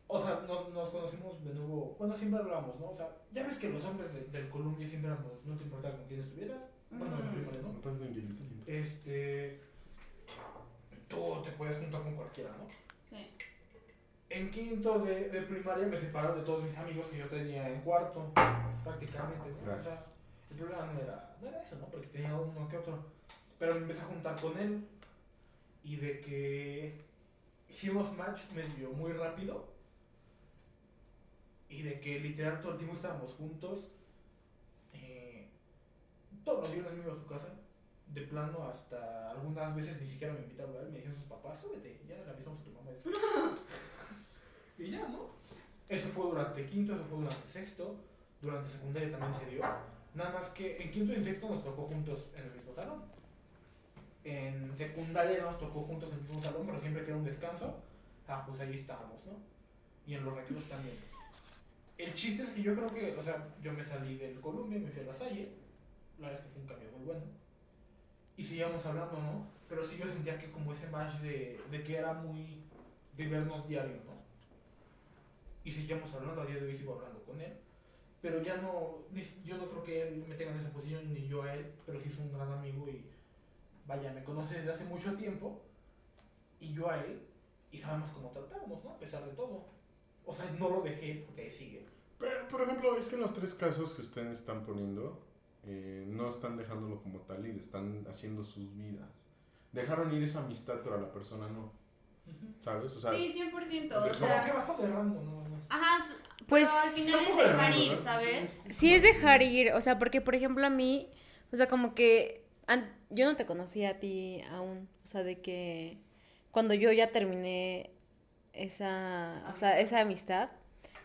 o sea, nos, nos conocimos de nuevo, bueno, siempre hablamos, ¿no? O sea, ya ves que los hombres de- del Columbia siempre hablamos, no te importa con quién estuvieras, bueno, en Ujú. primaria, ¿no? Yelita. Este, tú te puedes juntar con cualquiera, ¿no? Sí. En quinto de, de primaria me separaron de todos mis amigos que yo tenía en cuarto, prácticamente, ¿no? O sea, Gracias. el problema no era, no era eso, ¿no? Porque tenía uno que otro. Pero me empecé a juntar con él y de que hicimos match medio muy rápido y de que literal todo el tiempo estábamos juntos. eh, todos los viernes me iba a su casa, de plano hasta algunas veces ni siquiera me invitaba a él, me decían sus papás, súbete, ya le avisamos a tu mamá. y ya, ¿no? Eso fue durante quinto, eso fue durante sexto, durante secundaria también se dio. Nada más que en quinto y en sexto nos tocó juntos en el mismo salón. En secundaria nos tocó juntos en el mismo salón, pero siempre que era un descanso, ah, pues ahí estábamos, ¿no? Y en los recreos también. El chiste es que yo creo que, o sea, yo me salí del Columbia, me fui a la Salle, la verdad es que fue un cambio muy bueno. Y seguíamos hablando, ¿no? Pero sí yo sentía que como ese match de, de que era muy de vernos diario, ¿no? Y seguíamos hablando, a día de hoy sigo hablando con él. Pero ya no, yo no creo que él me tenga en esa posición, ni yo a él, pero sí es un gran amigo y vaya, me conoce desde hace mucho tiempo y yo a él y sabemos cómo tratarnos, ¿no? A pesar de todo. O sea, no lo dejé porque sigue. Pero, por ejemplo, es que en los tres casos que ustedes están poniendo, eh, no están dejándolo como tal y están haciendo sus vidas. Dejaron ir esa amistad, pero a la persona no, ¿sabes? O sea, Sí, 100%. O Como Como que sea, bajo de rango, más. ajá, Pues pero al final es dejar rango, ir, ¿no? ¿sabes? sí es dejar ir, o sea, porque por ejemplo a mí, o sea, como que yo no te conocía a ti aún, o sea, de que cuando yo ya terminé esa, o sea, esa amistad,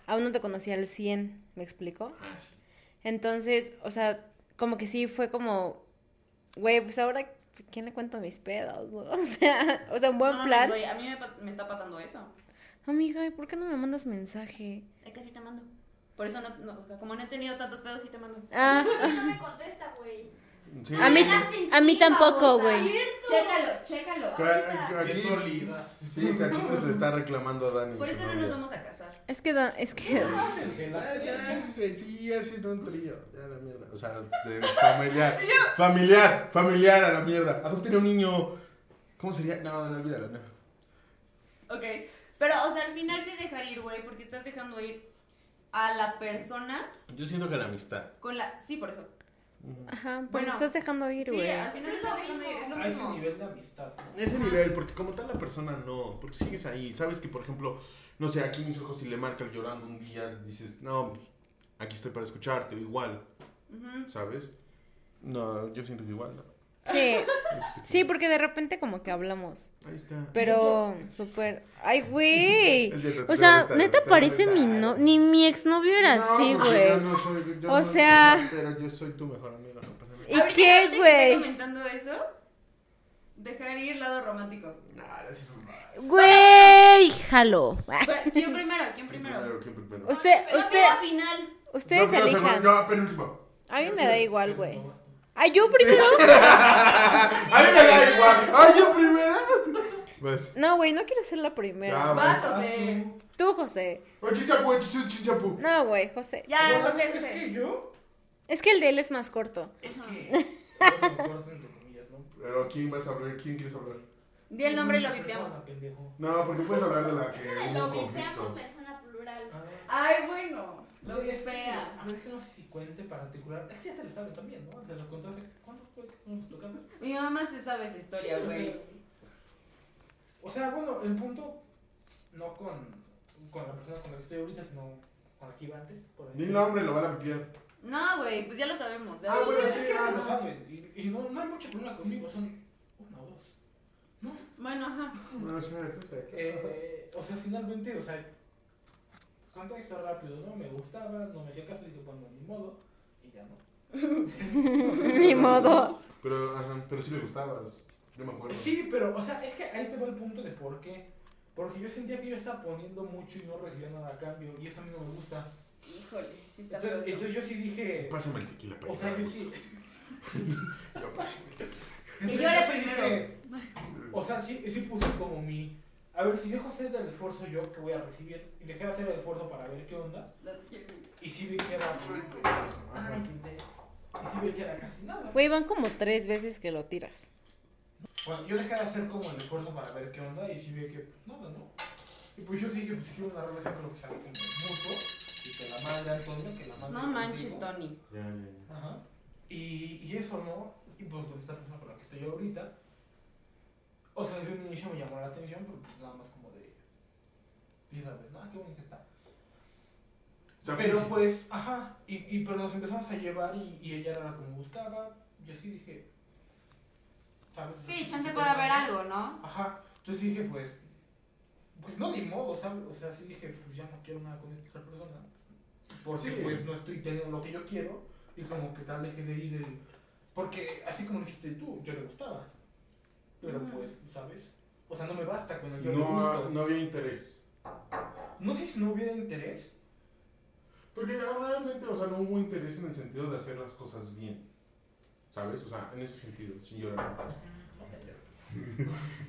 aún no te conocía al 100, ¿me explico? ah, sí. Entonces, o sea, como que sí fue como, güey, pues ahora, ¿quién le cuento mis pedos? no? O sea, o sea, un buen No, plan. a mí me, me está pasando eso. Amiga, ¿y por qué no me mandas mensaje? Es que sí te mando. Por eso no, no, o sea, como no he tenido tantos pedos, sí te mando. Ah, No me contesta, güey. Sí. a mí, a mí tampoco, güey. Chécalo, chécalo. Ca- Aquí, sí, Cachitos le está reclamando a Dani. Por eso no nos vamos a casar. Es que, da- es que, ya, sí, haciendo un trío. Ya la mierda. O sea, de familiar. familiar, familiar a la mierda. Adopten a un niño. ¿Cómo sería? No, no, olvídalo, no. Ok. Pero, o sea, al final sí es dejar ir, güey, porque estás dejando ir a la persona Yo siento que la amistad. con la. Sí, por eso. Ajá, pues Bueno, estás dejando ir, Sí, güey. al final estás dejando ir. Es lo A ese nivel de amistad. ¿no? Ese nivel, porque como tal la persona no, porque sigues ahí, sabes que por ejemplo, no sé, aquí mis ojos si le marcan llorando un día, dices, no, aquí estoy para escucharte, o igual. ¿sabes? No, yo siento que igual, ¿no? Sí, sí, porque de repente como que hablamos, Ahí está. pero súper, ay, güey. Es cierto, O sea, neta parece mi no, ni mi exnovio era No, así, güey. yo no soy- yo O no- sea- pero yo soy tu mejor amigo, no pasa nada. ¿Y Ahorita qué, que esté güey? comentando eso, dejar ir el lado romántico. Nah, gracias, hombre. Güey, jalo. Bueno, ¿Quién primero? ¿Quién primero? Primero, ¿quién primero? Usted, La usted, final. ustedes No, segundo, elijan. Penúltimo. A mí me da igual, güey. Ay, yo primero. A mí me da igual. ¡Ay, yo primero! Pues. No, güey, no quiero ser la primera. Ya, Vas, vas. José. Tú, José. O chichapu, o chichapu. No, güey, José. Ya, No, José, Es que José. yo. Es que el de él es más corto. Es que. yo me corto entre comillas, ¿no? Pero ¿quién vas a hablar? ¿Quién quieres hablar? Di el nombre y lo vipeamos. No, porque puedes hablar de la que Eso de lo vipeamos me suena plural. Ah. Ay, bueno. Lo No, es vipea. A ver, es que no sé si cuente particular. Es que ya se le sabe también, ¿no? Se los contaste. ¿Cuándo fue tu casa? Mi mamá se sabe esa historia, Sí, güey. O sea, bueno, el punto. No con, con la persona con la que estoy ahorita, sino con la que iba antes. Por ahí. Di nombre, lo van a pipiar. No, güey, pues ya lo sabemos. ya Ah, bueno, sí, que se lo no. saben. Y, y no, no hay mucho problema conmigo, son una o dos. Bueno, ajá. No, sé, Eh, o sea, finalmente, o sea, contexto rápido, ¿no? Me gustaba, no me hacía caso, dije, bueno, ni modo, y ya no. Ni modo. Pero, ajá, pero sí le gustabas. Yo me acuerdo. Sí, pero, o sea, es que ahí te va el punto de por qué. Porque yo sentía que yo estaba poniendo mucho y no recibía nada a cambio, y eso a mí no me gusta. Híjole, sí está Entonces, entonces yo sí dije, Pásame el tequila para o sea, yo sí. Yo, pásame el tequila. Llore yo sí primero. dije, O sea, sí, sí puse como mi. A ver, si dejo hacer el esfuerzo yo que voy a recibir, y dejé de hacer el esfuerzo para ver qué onda, y sí vi que era. Ay. Y sí vi que era casi nada. Güey, van como tres veces que lo tiras. Bueno, yo dejé de hacer como el esfuerzo para ver qué onda, y sí vi que pues, nada, ¿no? Y pues yo dije, pues quiero una relación, pero que sea como mutuo, y que la madre Antonio, que la madre. No manches, contigo. Tony. Ya, ya, ya. Ajá. Y, y eso, ¿no? Y pues con esta persona con la que estoy ahorita. O sea, desde un inicio me llamó la atención, pero pues nada más como de. Ya sabes, ¿no? Ah, qué bonita está. Pero sí. pues, ajá. Y, y pero nos empezamos a llevar y, y ella era la que me gustaba. Y así dije. ¿sabes? Sí, chance puede haber algo, ¿no? Ajá, entonces dije, pues, pues no, ni modo, ¿sabes? O sea, sí dije, pues ya no quiero nada con esta otra persona. Porque Sí. pues no estoy teniendo lo que yo quiero y como que tal dejé de ir el... Porque así como dijiste tú, yo le gustaba. Pero pues, ¿sabes? O sea, no me basta con el yo le No, gusto. no había interés. No sé si no hubiera interés. Porque realmente, o sea, no hubo interés en el sentido de hacer las cosas bien. ¿Sabes? O sea, en ese sentido, sin llorar.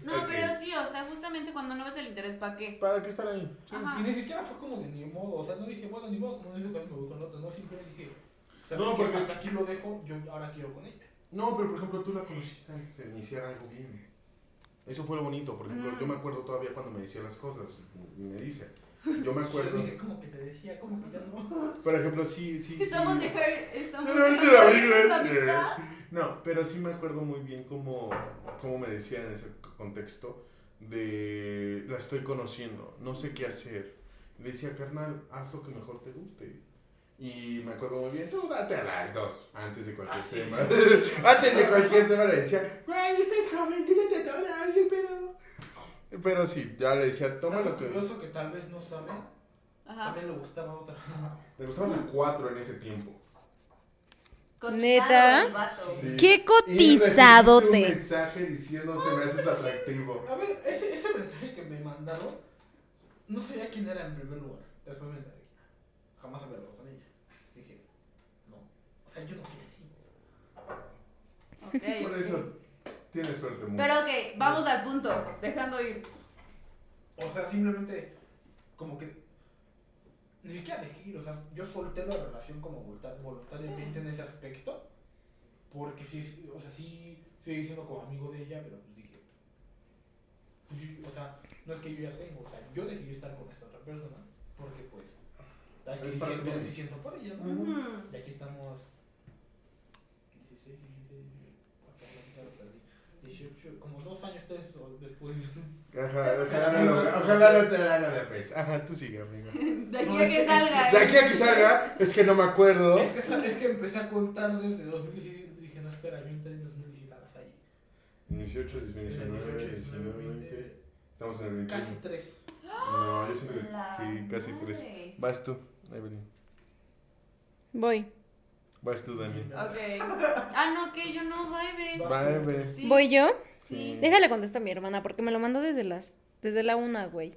No, pero sí, o sea, justamente cuando no ves el interés, ¿para qué? ¿Para qué estar ahí? Y ni siquiera fue como de ni modo, o sea, no dije, bueno, ni modo, como en ese caso me voy con otra, no, simplemente dije, o sea, No, porque hasta aquí lo dejo, yo ahora quiero con ella. No, pero por ejemplo, tú la conociste antes de iniciar algo bien. Eso fue lo bonito. Por ejemplo, yo me acuerdo todavía cuando me decía las cosas. Y me dice. Yo me acuerdo. dije, como que te decía, como que ya no. Por ejemplo, sí, sí. Estamos sí. dejar, estamos No, sí, sí. No, pero sí me acuerdo muy bien cómo, cómo me decía en ese contexto de la estoy conociendo, no sé qué hacer. Le decía, carnal, haz lo que mejor te guste. Y me acuerdo muy bien, tú date a las dos, antes de cualquier Ah, sí, tema. antes de cualquier tema le decía, güey, estás joven, tírate todas, pero... Pero sí, ya le decía, toma lo que... curioso que tal vez no saben, Ajá. también le gustaba otra. Le gustabas a cuatro en ese tiempo. Cotizado ¿Neta? Sí. ¡Qué Y recibiste un mensaje diciéndote me haces atractivo. A ver, ese, ese mensaje que me mandaron, no sabía quién era en primer lugar. Después me enteré. Jamás había hablado con ella. Dije, no. O sea, yo no soy así. Ok, Por eso tienes suerte, muy. Pero ok, vamos al punto, dejando ir. O sea, simplemente, como que. Ni siquiera dejé ir, o sea, yo solté la relación como volunta- voluntariamente en ese aspecto. Porque sí, o sea, sí seguí siendo como amigo de ella, pero pues dije. Pues, yo- o sea, no es que yo ya tengo, o sea, yo decidí estar con esta otra persona. Porque pues. La que siento, por ella. Y aquí estamos. 16, 17, acá ya lo perdí. 18, como dos años tres o después. Ojalá, ojalá, no, lo- ojalá no te haga de pez. Ajá, tú sigue, amigo. De aquí No, a que salga. De aquí a que salga, es que no me acuerdo. Es que, es que empecé a contar desde 2017 y dije, no, espera, yo entré en 2017 a las ahí. 18, 19, 19, 20. Estamos en el 21. Casi tres. No, yo La sí, casi tres. madre. Vas tú, Evelyn. Voy. Vas tú, Dani. Ok. Ah, no, que yo no, baby. Va, Eve. Sí. ¿Voy yo? Sí. Déjale contesto a mi hermana porque me lo mandó desde las desde la una, güey.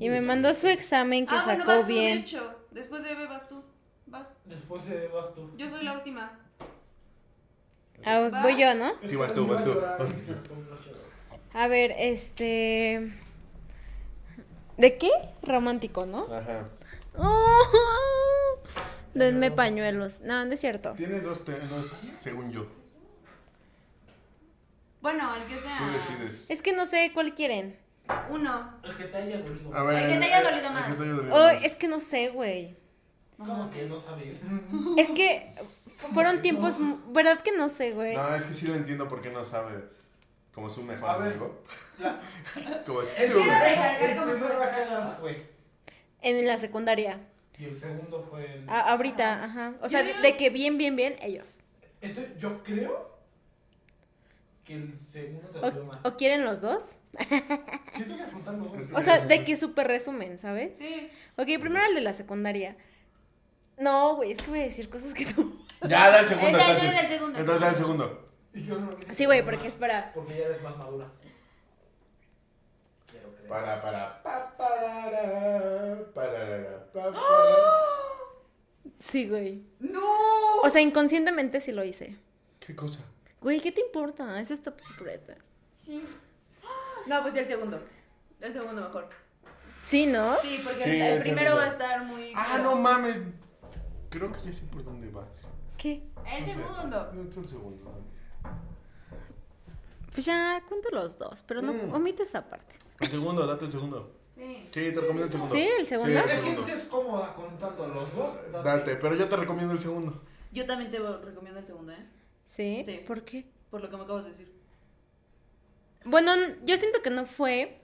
Y me mandó su examen que Ah, bueno, sacó vas tú, de bien. hecho. Después de Eve vas tú. Vas. Después de vas tú. Yo soy la última. Ah, ¿Vas? voy yo, ¿no? Sí, vas tú, vas tú. A ver, este ¿De qué? Romántico, ¿no? Ajá. Oh, denme pañuelos. No, no es cierto. Tienes dos, dos, según yo. Bueno, el que sea. Tú decides. Es que no sé cuál quieren. Uno. El que te haya dolido. A ver. El que te haya eh, dolido el más. que te haya dolido Oh, más. es que no sé, güey. ¿Cómo que no sabes? Es que fueron tiempos, mu- ¿verdad que no sé, güey? No, es que sí lo entiendo porque no sabe. Como su mejor A ver. amigo. Como El su Quiero mejor el qué fue. En la secundaria. Y el segundo fue el. A- ahorita, ajá. O sea, de, que bien, bien, bien, ellos. Entonces, yo creo que el segundo te dolió más. ¿O, o quieren los dos? Siento que juntar los dos. O sea, de que súper resumen, ¿sabes? Sí. Ok, primero el de la secundaria. No, güey, es que voy a decir cosas que no. Ya, da el segundo. Entonces, Entonces, el segundo. entonces da el segundo. Sí, güey, porque espera. Porque ya eres más madura. Para, para, pa, parara, pararara, pa, para. Sí, güey. ¡No! O sea, inconscientemente sí lo hice. ¿Qué cosa? Güey, ¿qué te importa? Eso es top secret. Sí. No, pues sí, el segundo. El segundo mejor. Sí, ¿no? Sí, porque Sí, el, el primero segundo. va a estar muy. Ah, no mames. Creo que ya sé por dónde vas. ¿Qué? El No sé. segundo. No, tú el segundo. Pues ya cuento los dos, pero no Mm. omito esa parte. El segundo, date el segundo. Sí. Sí, te recomiendo el segundo. ¿Sí? ¿El segundo? Sí, ¿Te segundo. sientes cómoda contando los dos? Date, pero yo te recomiendo el segundo. Yo también te recomiendo el segundo, ¿eh? ¿Sí? Sí. ¿Por qué? Por lo que me acabas de decir. Bueno, yo siento que no fue.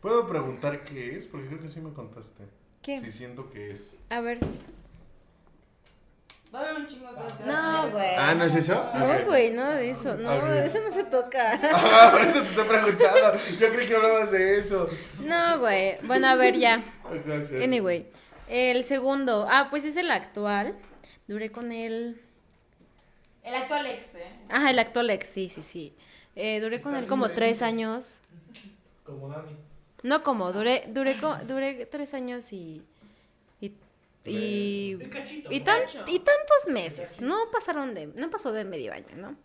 ¿Puedo preguntar qué es? Porque creo que sí me contaste. ¿Qué? Sí, siento que es. A ver. Va a haber un chingo de cosas. que No, güey. Ah, ¿no es eso? No, güey, nada de eso. No, Ok. eso no se toca. Ah, por eso te estoy preguntando. Yo creí que hablabas de eso. No, güey. Bueno, a ver, ya. Anyway, el segundo. Ah, pues es el actual. Duré con él. El actual ex, ¿eh? Ajá, el actual ex, sí, sí, sí. Eh, duré con él como tres años. Como Dani. No como, duré, duré, duré tres años y. y, cachito. y tan- y tantos meses. No pasaron de. No pasó de medio año, ¿no?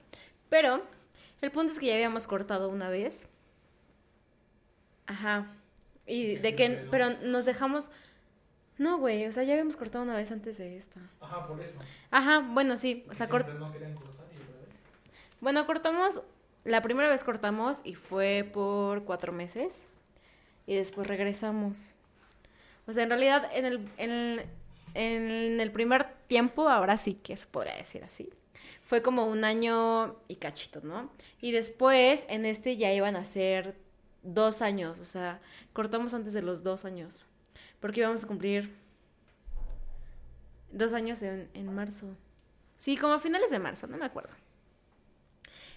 Pero, el punto es que ya habíamos cortado una vez. Ajá. Y de que. pero- Pero nos dejamos. No, güey, o sea, ya habíamos cortado una vez antes de esta. Ajá, por eso. Ajá, bueno, sí, o sea, cort- no querían cortar y otra vez. bueno, cortamos, la primera vez cortamos y fue por cuatro meses y después regresamos. O sea, en realidad, en el, en el, en el primer tiempo, ahora sí que se podría decir así, fue como un año y cachito, ¿no? Y después, en este ya iban a ser dos años, o sea, cortamos antes de los dos años, porque íbamos a cumplir dos años en, en marzo. Sí, como a finales de marzo, no me acuerdo.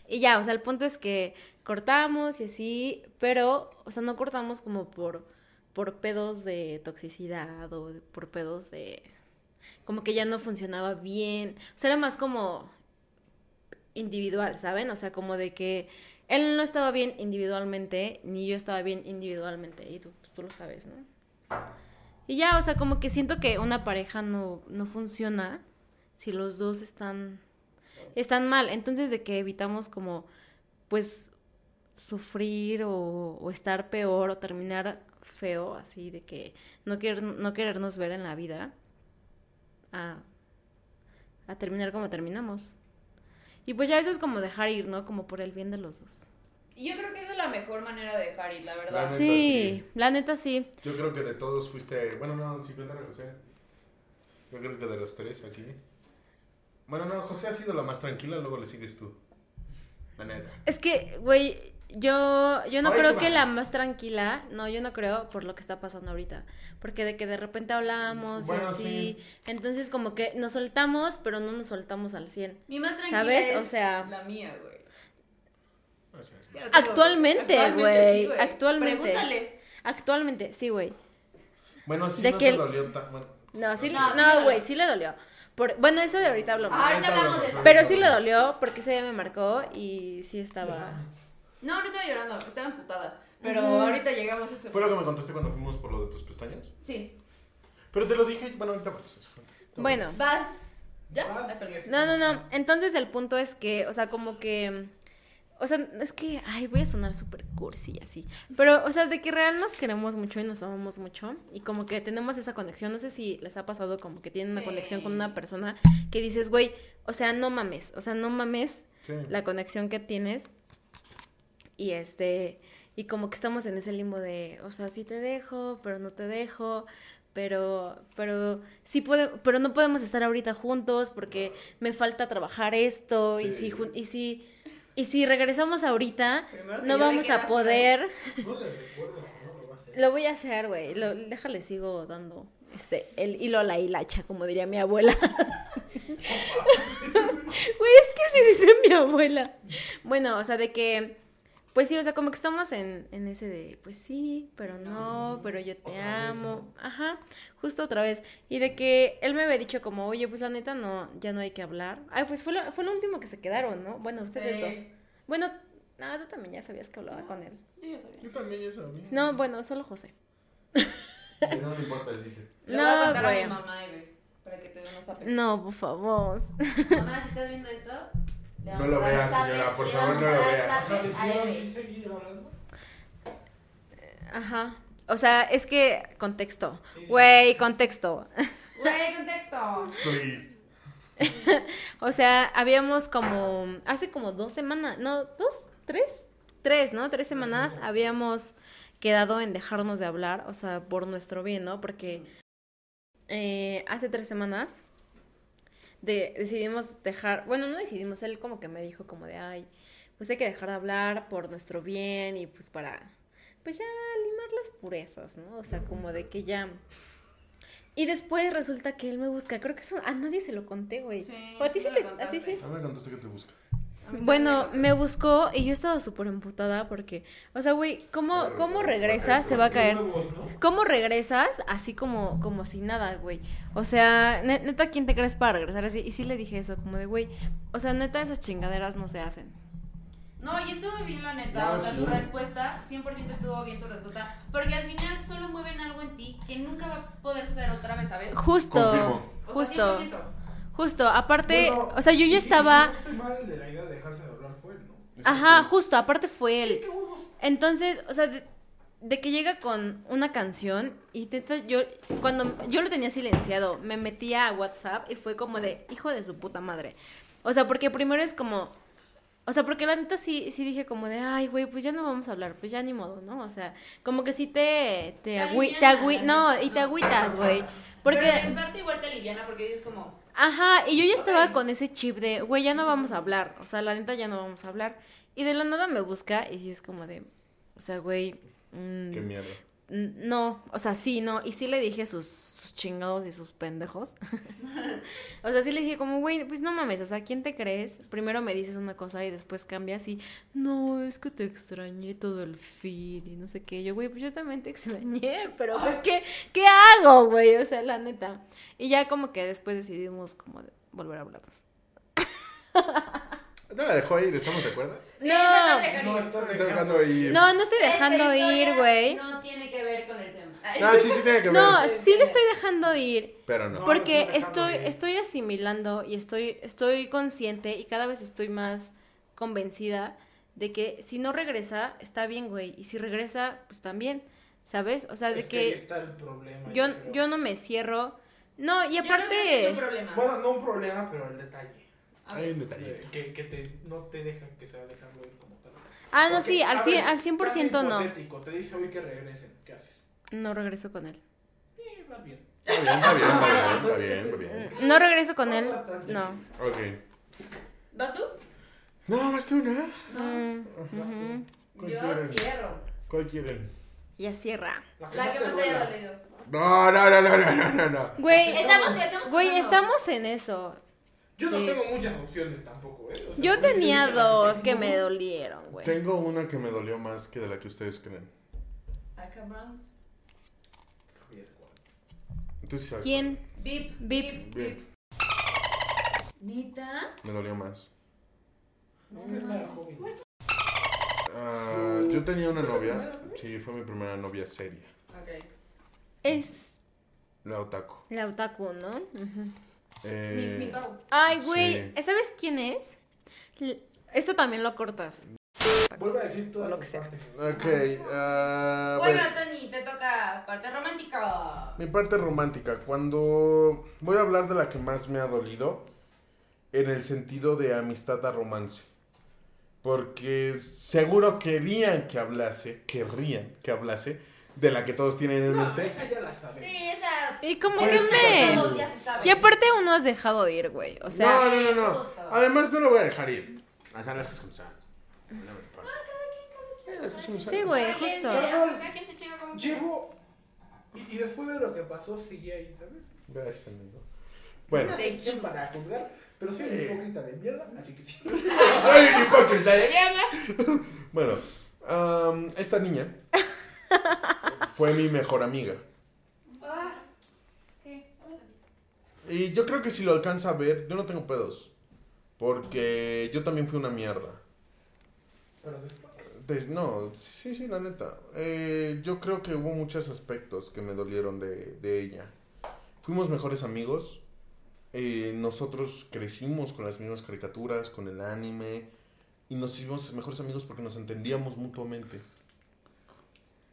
Y ya, o sea, el punto es que cortamos y así, pero, o sea, no cortamos como por, por pedos de toxicidad o por pedos de... Como que ya no funcionaba bien. O sea, era más como individual, ¿saben? O sea, como de que él no estaba bien individualmente, ni yo estaba bien individualmente, y tú, pues, tú lo sabes, ¿no? Y ya, o sea, como que siento que una pareja no, no funciona si los dos están están mal. Entonces, de que evitamos como, pues, sufrir o, o estar peor o terminar feo, así de que no, querer, no querernos ver en la vida, a, a terminar como terminamos. Y pues ya eso es como dejar ir, ¿no? Como por el bien de los dos. Y yo creo que esa es la mejor manera de dejar ir, la verdad. La neta, Sí, sí. la neta sí. Yo creo que de todos fuiste. Bueno, no, si cuentan a José. Yo creo que de los tres aquí. Bueno, no, José ha sido la más tranquila, luego le sigues tú. La neta. Es que, güey, yo, yo no Ahora creo que la más tranquila, no, yo no creo por lo que está pasando ahorita, porque de que de repente hablamos Bueno, y así, sí. entonces como que nos soltamos, pero no nos soltamos al 100. Mi más tranquila ¿Sabes? es O sea- la mía, güey. Tengo. Actualmente, güey, sí, actualmente. Pregúntale. Actualmente, sí, güey. Bueno, sí, De no que te dolió tan. Bueno, No, sí, No, no, güey, sí le dolió. Por, bueno, eso de ahorita hablamos. Ahorita hablamos de eso. Pero sí le dolió porque ese día me marcó y sí estaba... No, no estaba llorando, estaba emputada. Pero ahorita llegamos a eso. Fue lo que me contaste cuando fuimos por lo de tus pestañas. Sí. Pero te lo dije, bueno, ahorita vamos. eso. Bueno, Vas. ¿Ya? Vas. No, no, no. Entonces el punto es que, o sea, como que. O sea, es que, ay, voy a sonar súper cursi y así. Pero, o sea, de que real nos queremos mucho y nos amamos mucho. Y como que tenemos esa conexión. No sé si les ha pasado como que tienen una Sí. conexión con una persona que dices, güey, o sea, no mames. O sea, no mames Sí. la conexión que tienes. Y este. Y como que estamos en ese limbo de, o sea, sí te dejo, pero no te dejo. Pero, pero sí puede, pero no podemos estar ahorita juntos porque me falta trabajar esto y si y si y si regresamos ahorita no vamos a poder. No le recuerdo, no lo va a hacer. Lo voy a hacer, güey. Déjale sigo dando este el hilo a la hilacha, como diría mi abuela. Güey, es que así dice mi abuela. Bueno, o sea, de que pues sí, o sea, como que estamos en, en ese de, pues sí, pero no, pero yo te Otra vez, amo. Ajá, justo otra vez. Y de que él me había dicho como, oye, pues la neta no, ya no hay que hablar. Ay, pues fue lo, fue lo último que se quedaron, ¿no? Bueno, ustedes Sí. dos. Bueno, no, tú también ya sabías que hablaba con él. Yo ya sabía. Yo también ya sabía. No, bueno, solo José. No me importa, dice. Le voy a No, a mi mamá, güey. Para que te dé unos. No, por favor. Mamá, si estás viendo esto. No lo a dar vea, zapes, señora, por favor, no lo dar vea. O sea, zapes a ¿decidieron Eve. sí seguir hablando? Ajá. O sea, es que contexto. Güey, contexto. Güey, contexto. Please. O sea, habíamos como, hace como dos semanas, no, dos, tres, tres, ¿no? Tres semanas habíamos quedado en dejarnos de hablar, o sea, por nuestro bien, ¿no? Porque eh, hace tres semanas de, decidimos dejar, bueno, no decidimos, él como que me dijo como de, ay, pues hay que dejar de hablar por nuestro bien y pues para, pues ya limar las purezas, ¿no? O sea, como de que ya, Y después resulta que él me busca. Creo que eso a nadie se lo conté, güey. Sí, ¿O a ti sí te, a ti sí? contaste. A mí me contaste que te busca. Bueno, me buscó y yo estaba súper emputada porque, o sea, güey, ¿cómo, ¿cómo regresas? Se va a caer. ¿Cómo regresas así como, como si nada, güey? O sea, ne- neta, ¿quién te crees para regresar así? Y sí le dije eso, como de, güey, o sea, neta, esas chingaderas no se hacen. No, y estuvo bien la neta, No, o sea, sí. tu respuesta, 100% estuvo bien tu respuesta, porque al final solo mueven algo en ti que nunca va a poder suceder otra vez, ¿sabes? Justo. O justo, sea, 100%. Justo. Aparte, Bueno, o sea, yo ya estaba... y si no estoy mal, el de la idea de dejarse de hablar fue él, ¿no? Ajá, justo, aparte fue él. Entonces, o sea, de, de que llega con una canción y neta, yo, cuando yo lo tenía silenciado, me metía a WhatsApp y fue como de, hijo de su puta madre. O sea, porque primero es como, o sea, porque la neta sí, sí dije como de, ay, güey, pues ya no vamos a hablar, pues ya ni modo, ¿no? O sea, como que sí te, te, agüi- te agüi- no, y te agüitas, güey. Porque... Pero en parte igual te aliviana porque dices como, Ajá, y yo ya estaba con ese chip de, güey, ya no vamos a hablar, o sea, la neta ya no vamos a hablar. Y de la nada me busca y sí es como de, o sea, güey, mm, Qué mierda. No, o sea, sí, no, y sí le dije sus, sus chingados y sus pendejos. o sea, sí le dije como, güey, pues no mames, o sea, ¿quién te crees? Primero me dices una cosa y después cambias y, no, es que te extrañé todo el feed y no sé qué. Yo, güey, pues yo también te extrañé, pero pues, ¿qué, qué hago, güey? O sea, la neta. Y ya como que después decidimos como de volver a hablarnos. ¿No la dejó ir? ¿Estamos de acuerdo? Sí, No. no es de No, estás dejando. ir. No, no estoy dejando ir, güey. No tiene que ver con el tema. Ah, sí, sí tiene que ver. No, sí le estoy dejando ir, Pero no. No. Porque estoy, ir. estoy asimilando y estoy, estoy consciente y cada vez estoy más convencida de que si no regresa, está bien, güey. Y si regresa, pues también, ¿sabes? O sea, de Es que ahí que está el problema. yo, yo no me cierro. No, y Yo creo que es un aparte... problema. Bueno, no un problema, pero el detalle. Hay un detallito. Que, que te, no te deja que se va dejando ir como tal. Ah, no, Porque, sí, al a 100%, ver, al 100% caso no. hipotético, Te dice hoy que regresen. ¿Qué haces? No regreso con él. Eh, vas bien. Está bien, está bien, está bien, está bien, está bien. No regreso con él. No. Ok. ¿Vas tú? No, vas tú, ¿no? Mm, ujú. ¿Cuál Yo quieren? cierro. ¿Cuál quieren? Ya cierra. La que más te haya dolido. No, no, no, no, no, no, no, no. Güey, Estamos, estamos güey, estamos en eso. Yo Sí. no tengo muchas opciones tampoco, ¿eh? O sea, Yo por eso tenía dos tengo. que me dolieron, güey. Tengo una que me dolió más que de la que ustedes creen. Acá Browns. Tú sí sabes. ¿Quién? Bip, Bip. bip. ¿Nita? Me dolió más. No. Ah, yo tenía una novia. Sí, fue mi primera novia seria. Ok. Es La Otaku. la otaku, ¿no? Ujú. Eh, Mi, mi Pau. Ay, Sí. güey, ¿sabes quién es? Esto también lo cortas. Vuelve a decir toda Lo tu que sea. Ok. ah, Bueno, bueno, Tony, te toca parte romántica. mi parte romántica. Cuando voy a hablar de la que más me ha dolido, en el sentido de amistad a romance. Porque seguro querían que hablase, querrían que hablase, de la que todos tienen en No, mente. esa ya la sabes. Sí, esa. Y como Pues que me... Todos ya se saben. Y aparte uno has dejado ir, güey. O sea, no, no, no, no. Además no lo voy a dejar ir. O sea, las cosas como como son. sí, güey, justo. Llevo. Y, y después de lo que pasó, sigue ahí, ¿sabes? Gracias, amigo. Bueno. No sé quién para juzgar, pero soy un hipócrita de mierda, así que sí. Soy un hipócrita de mierda. Bueno, am, esta niña fue mi mejor amiga. Ah. Y yo creo que si lo alcanza a ver, yo no tengo pedos. Porque yo también fui una mierda. Pero después. Des- no, sí, sí, la neta. Eh, yo creo que hubo muchos aspectos que me dolieron de, de ella. Fuimos mejores amigos. eh, nosotros crecimos con las mismas caricaturas, con el anime. Y nos hicimos mejores amigos porque nos entendíamos mutuamente.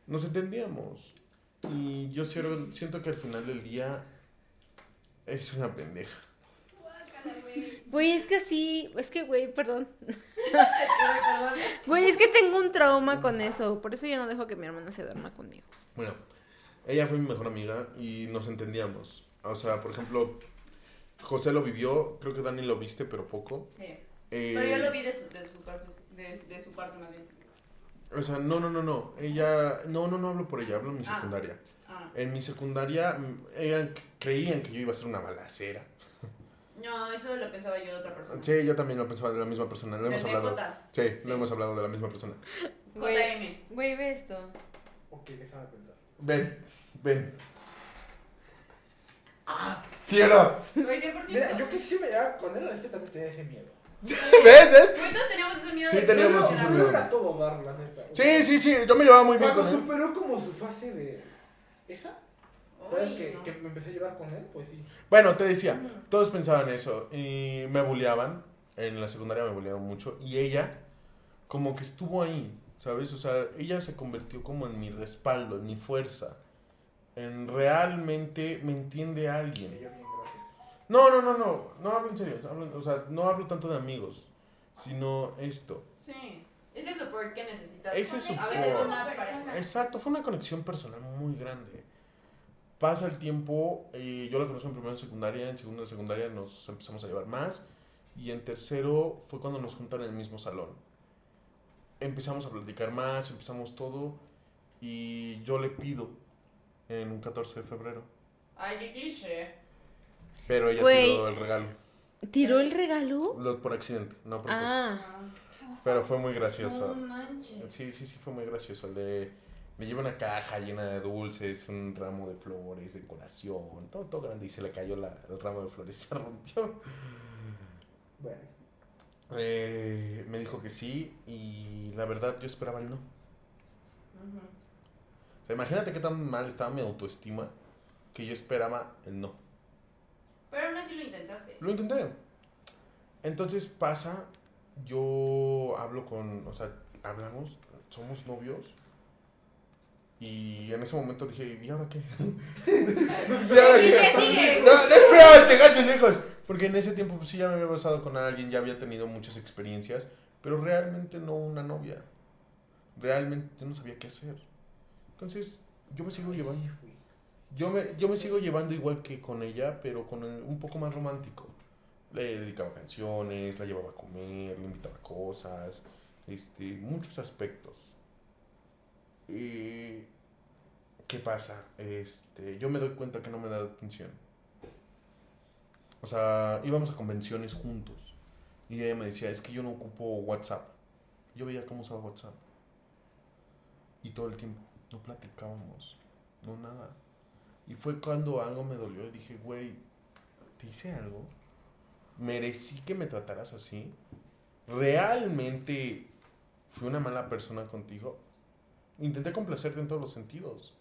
Nos entendíamos. Y yo siento que al final del día es una pendeja. Güey, es que sí, es que, güey, perdón. Güey, es que tengo un trauma con eso. Por eso yo no dejo que mi hermana se duerma conmigo. Bueno, ella fue mi mejor amiga y nos entendíamos. O sea, por ejemplo, José lo vivió, creo que Dani lo viste, pero poco. Sí. Eh, Pero yo lo vi de su, de su, parte- de, de su parte más bien. O sea, no, no, no, no. Ella, no, no, no hablo por ella, hablo en mi Ah. secundaria. Ah. En mi secundaria mm, eran, creían que yo iba a ser una balacera. No, eso lo pensaba yo de otra persona. Sí, yo también lo pensaba de la misma persona. Lo hemos hablado. Sí, Sí. lo hemos hablado de la misma persona. Güey, JM. güey, ve esto. Ok, déjame pensar. Ven, ven. ¿Sí o no? Güey, 100%. Mira, yo que sí me llevaba con él, es que también tenía ese miedo. ¿Ves? ¿Ves? Teníamos ese miedo. Sí, de- teníamos ese miedo. era todo dar, la neta. Sí, sí, sí. Yo me llevaba muy bien Cuando con él. superó como su fase de... ¿Esa? ¿Sabes que, no. que me empecé a llevar con él? Pues sí. Bueno, te decía, Ujú. todos pensaban eso y me bulleaban. En la secundaria me bullearon mucho y ella como que estuvo ahí, ¿sabes? O sea, ella se convirtió como en mi respaldo, en mi fuerza. En realmente me entiende alguien. No, no, no, no, no hablo en serio. hablo- o sea, no hablo tanto de amigos, sino esto. Sí. Es ese support que necesitas. Ese A support. veces una persona. Exacto, fue una conexión personal muy grande. Pasa el tiempo, eh, yo la conozco en primero de secundaria, en segundo de secundaria nos empezamos a llevar más y en tercero fue cuando nos juntaron en el mismo salón. Empezamos a platicar más, empezamos todo y yo le pido en un 14 de febrero, Ay, qué cliché. Pero ella Güey. tiró el regalo, ¿Tiró el regalo? Lo- por accidente, no a propósito. Ah. Pero fue muy gracioso. No manches. Sí, sí, sí, fue muy gracioso. Le, le lleva una caja llena de dulces, un ramo de flores, decoración, todo, todo grande y se le cayó la- el ramo de flores, se rompió. Bueno. Eh, me dijo que sí y la verdad yo esperaba el no. Ujú. O sea, imagínate qué tan mal estaba mi autoestima que yo esperaba el no. Pero aún así lo intentaste. Lo intenté. Entonces pasa, yo hablo con, o sea, hablamos, somos novios. Y en ese momento dije, ¿y ahora qué? ¿Y ahora ¿Y qué? No, no esperaba tener tus hijos. Porque en ese tiempo pues sí ya me había besado con alguien, ya había tenido muchas experiencias, pero realmente no una novia. Realmente yo no sabía qué hacer. Entonces, yo me sigo llevando. Yo me, yo me sigo llevando igual que con ella, pero con un poco más romántico. Le dedicaba canciones, la llevaba a comer, le invitaba a cosas, este, muchos aspectos. Y, ¿Qué pasa? Este, yo me doy cuenta que no me da atención. O sea, íbamos a convenciones juntos. Y ella me decía, es que yo no ocupo WhatsApp. Yo veía cómo usaba WhatsApp. Y todo el tiempo, no platicábamos, no nada. Y fue cuando algo me dolió y dije, güey, ¿te hice algo? ¿Merecí que me trataras así? ¿Realmente fui una mala persona contigo? Intenté complacerte en todos los sentidos.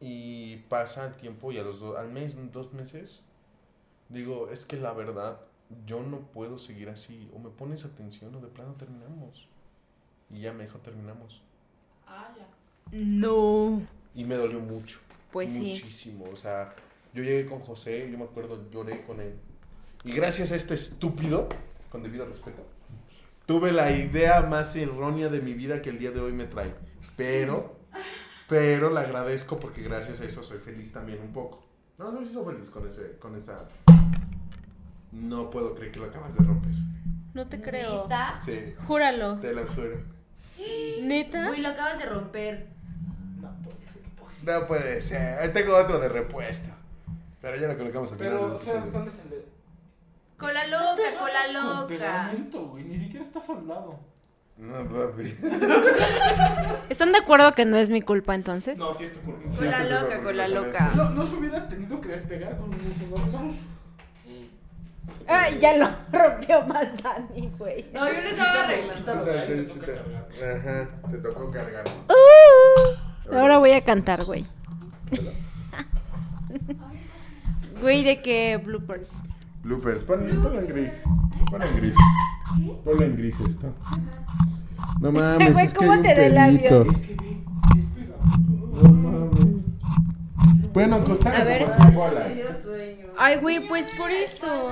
Y pasa el tiempo y a los do- al mes, dos meses, digo, es que la verdad, yo no puedo seguir así. O me pones atención o de plano terminamos. Y ya me dijo, terminamos. Ah, ya. No. Y me dolió mucho. Pues sí. Muchísimo. O sea, yo llegué con José, yo me acuerdo, lloré con él. Y gracias a este estúpido, con debido respeto, tuve la idea más errónea de mi vida que el día de hoy me trae. Pero, pero le agradezco porque gracias a eso soy feliz también un poco. No, no, sí soy feliz con, ese, con esa... No puedo creer que lo acabas de romper. No te creo. ¿Neta? Sí, Júralo. te lo juro. ¿Neta? Uy, lo acabas de romper. No, puede ser, pues. No puede ser. Ahí tengo otro de repuesto. Pero ya lo colocamos al final Pero, o sea. ¿cuál es el de...? Cola loca, cola loca. pegamento, güey. Ni siquiera está soldado. No, papi. ¿Están de acuerdo que no es mi culpa entonces? No, sí, está por Sí, Cola sí, loca, pero- cola loca. No, no se hubiera tenido que despegar con un uso normal. Ah, ya lo rompió más Dani, güey. No, yo le estaba arreglando. Quítalo de ahí, te toca Te- cargar. Ajá, te tocó cargar. Uh, ahora voy a cantar, güey. Güey, ¿de qué bloopers? Bloopers, ponlo, ponlo en gris. Ponlo en gris. Ponlo en gris esto. No mames, Güey, es que ¿cómo hay un te da el labio? pelito. No mames. Pueden acostar A ver. como sin bolas. Sueño. Ay, güey, pues por eso.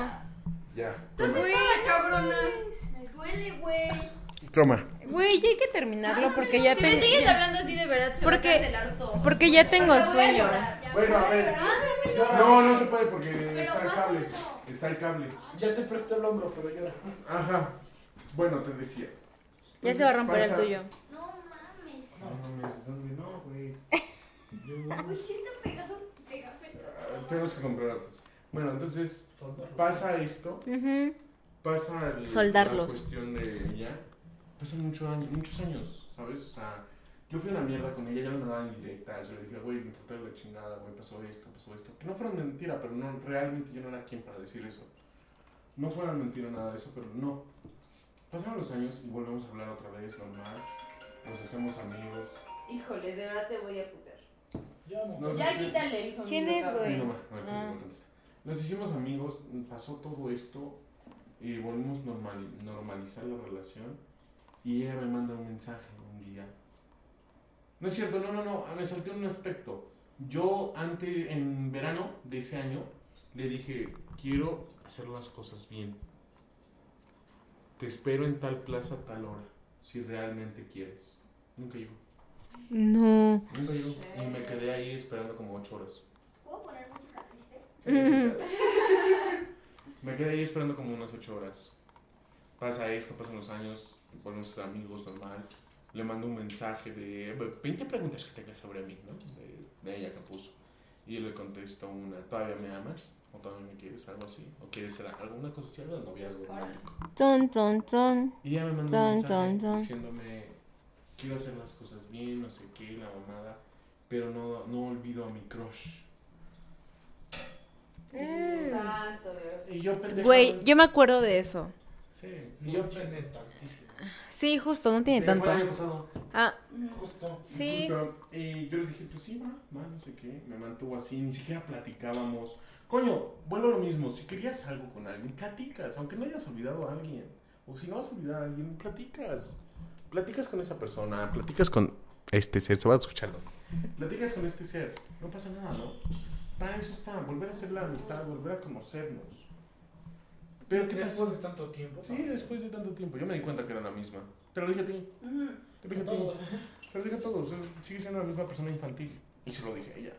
Ya. Estás sentada, cabrona. Me duele, güey. Toma. Güey, ya hay que terminarlo porque ya Si me tengo. sigues ya- hablando así de verdad, se Porque- va a cancelar todo. Porque ya tengo Porque sueño. llorar. Bueno, a ver. Pásamelo. No, no se puede porque Pero está el cable. Está el cable. Ya te presto el hombro, pero ya. Ajá. Bueno, te decía. Ya se va a romper el tuyo. No, No mames, ¿dónde? No, güey. Uy, sí está pegado, pegamento. Ah, Tenemos que comprar otros. Bueno, entonces pasa esto, pasa el- Soldarlos. la cuestión de ella. Pasan muchos años, muchos años, ¿sabes? O sea, yo fui a una mierda con ella, ya no me daban directas. Yo le dije, güey, me traté de la chingada, güey, pasó esto, pasó esto. Que no fueron mentira, pero no, realmente yo no era quien para decir eso. No fueran mentira nada de eso, pero no. Pasaron los años y volvemos a hablar otra vez, normal. Nos hacemos amigos. Híjole, de verdad te voy a putear. Ya, no. No, Ya quítale el sonido. ¿Quién es, güey? A ver, Ah. Nos hicimos amigos, pasó todo esto y volvimos normal, normalizar la relación y ella me manda un mensaje un día. No es cierto, no, no, no, me salté un aspecto. Yo antes, en verano de ese año, le dije, quiero hacer las cosas bien. Te espero en tal plaza a tal hora, si realmente quieres. Nunca llegó. No. Nunca llegó. Y me quedé ahí esperando como ocho horas. ¿Puedo poner música triste? Me quedé ahí esperando como unas ocho horas. Pasa esto, pasan los años, a ser amigos normal. Le mando un mensaje de 20 preguntas que tengas sobre mí, ¿no? De, de ella que puso. Y yo le contesto una, ¿todavía me amas? ¿O todavía me quieres? Algo así. ¿O quieres ser alguna cosa así? Algo de noviazgo romántico. Ton, ton, ton. Y ella me mandó Ton, un mensaje ton, ton. diciéndome, quiero hacer las cosas bien, no sé qué, la mamada, pero no, no olvido a mi crush. Santo Dios. Y yo pendejo. Güey, yo me acuerdo de eso. Sí, y yo tantísimo. Sí, justo, no tiene Sí, fue el tanto. año pasado. Ah, Justo. sí. Justo, Y yo le dije, pues sí, va, va, no sé qué. Me mantuvo así, ni siquiera platicábamos. Coño, vuelvo a lo mismo. Si querías algo con alguien, platicas. Aunque no hayas olvidado a alguien. O si no vas a olvidar a alguien, platicas. Platicas con esa persona, platicas con este ser. Se va a escucharlo. Platicas con este ser. No pasa nada, ¿no? Para eso está, volver a hacer la amistad, volver a conocernos. Pero ¿qué pasó? Después de tanto tiempo. Sí, después de tanto tiempo. Yo me di cuenta que era la misma. Te lo dije a ti. Te lo dije a. Todos. Te lo dije a todos, sigue siendo la misma persona infantil. Y se lo dije a ella.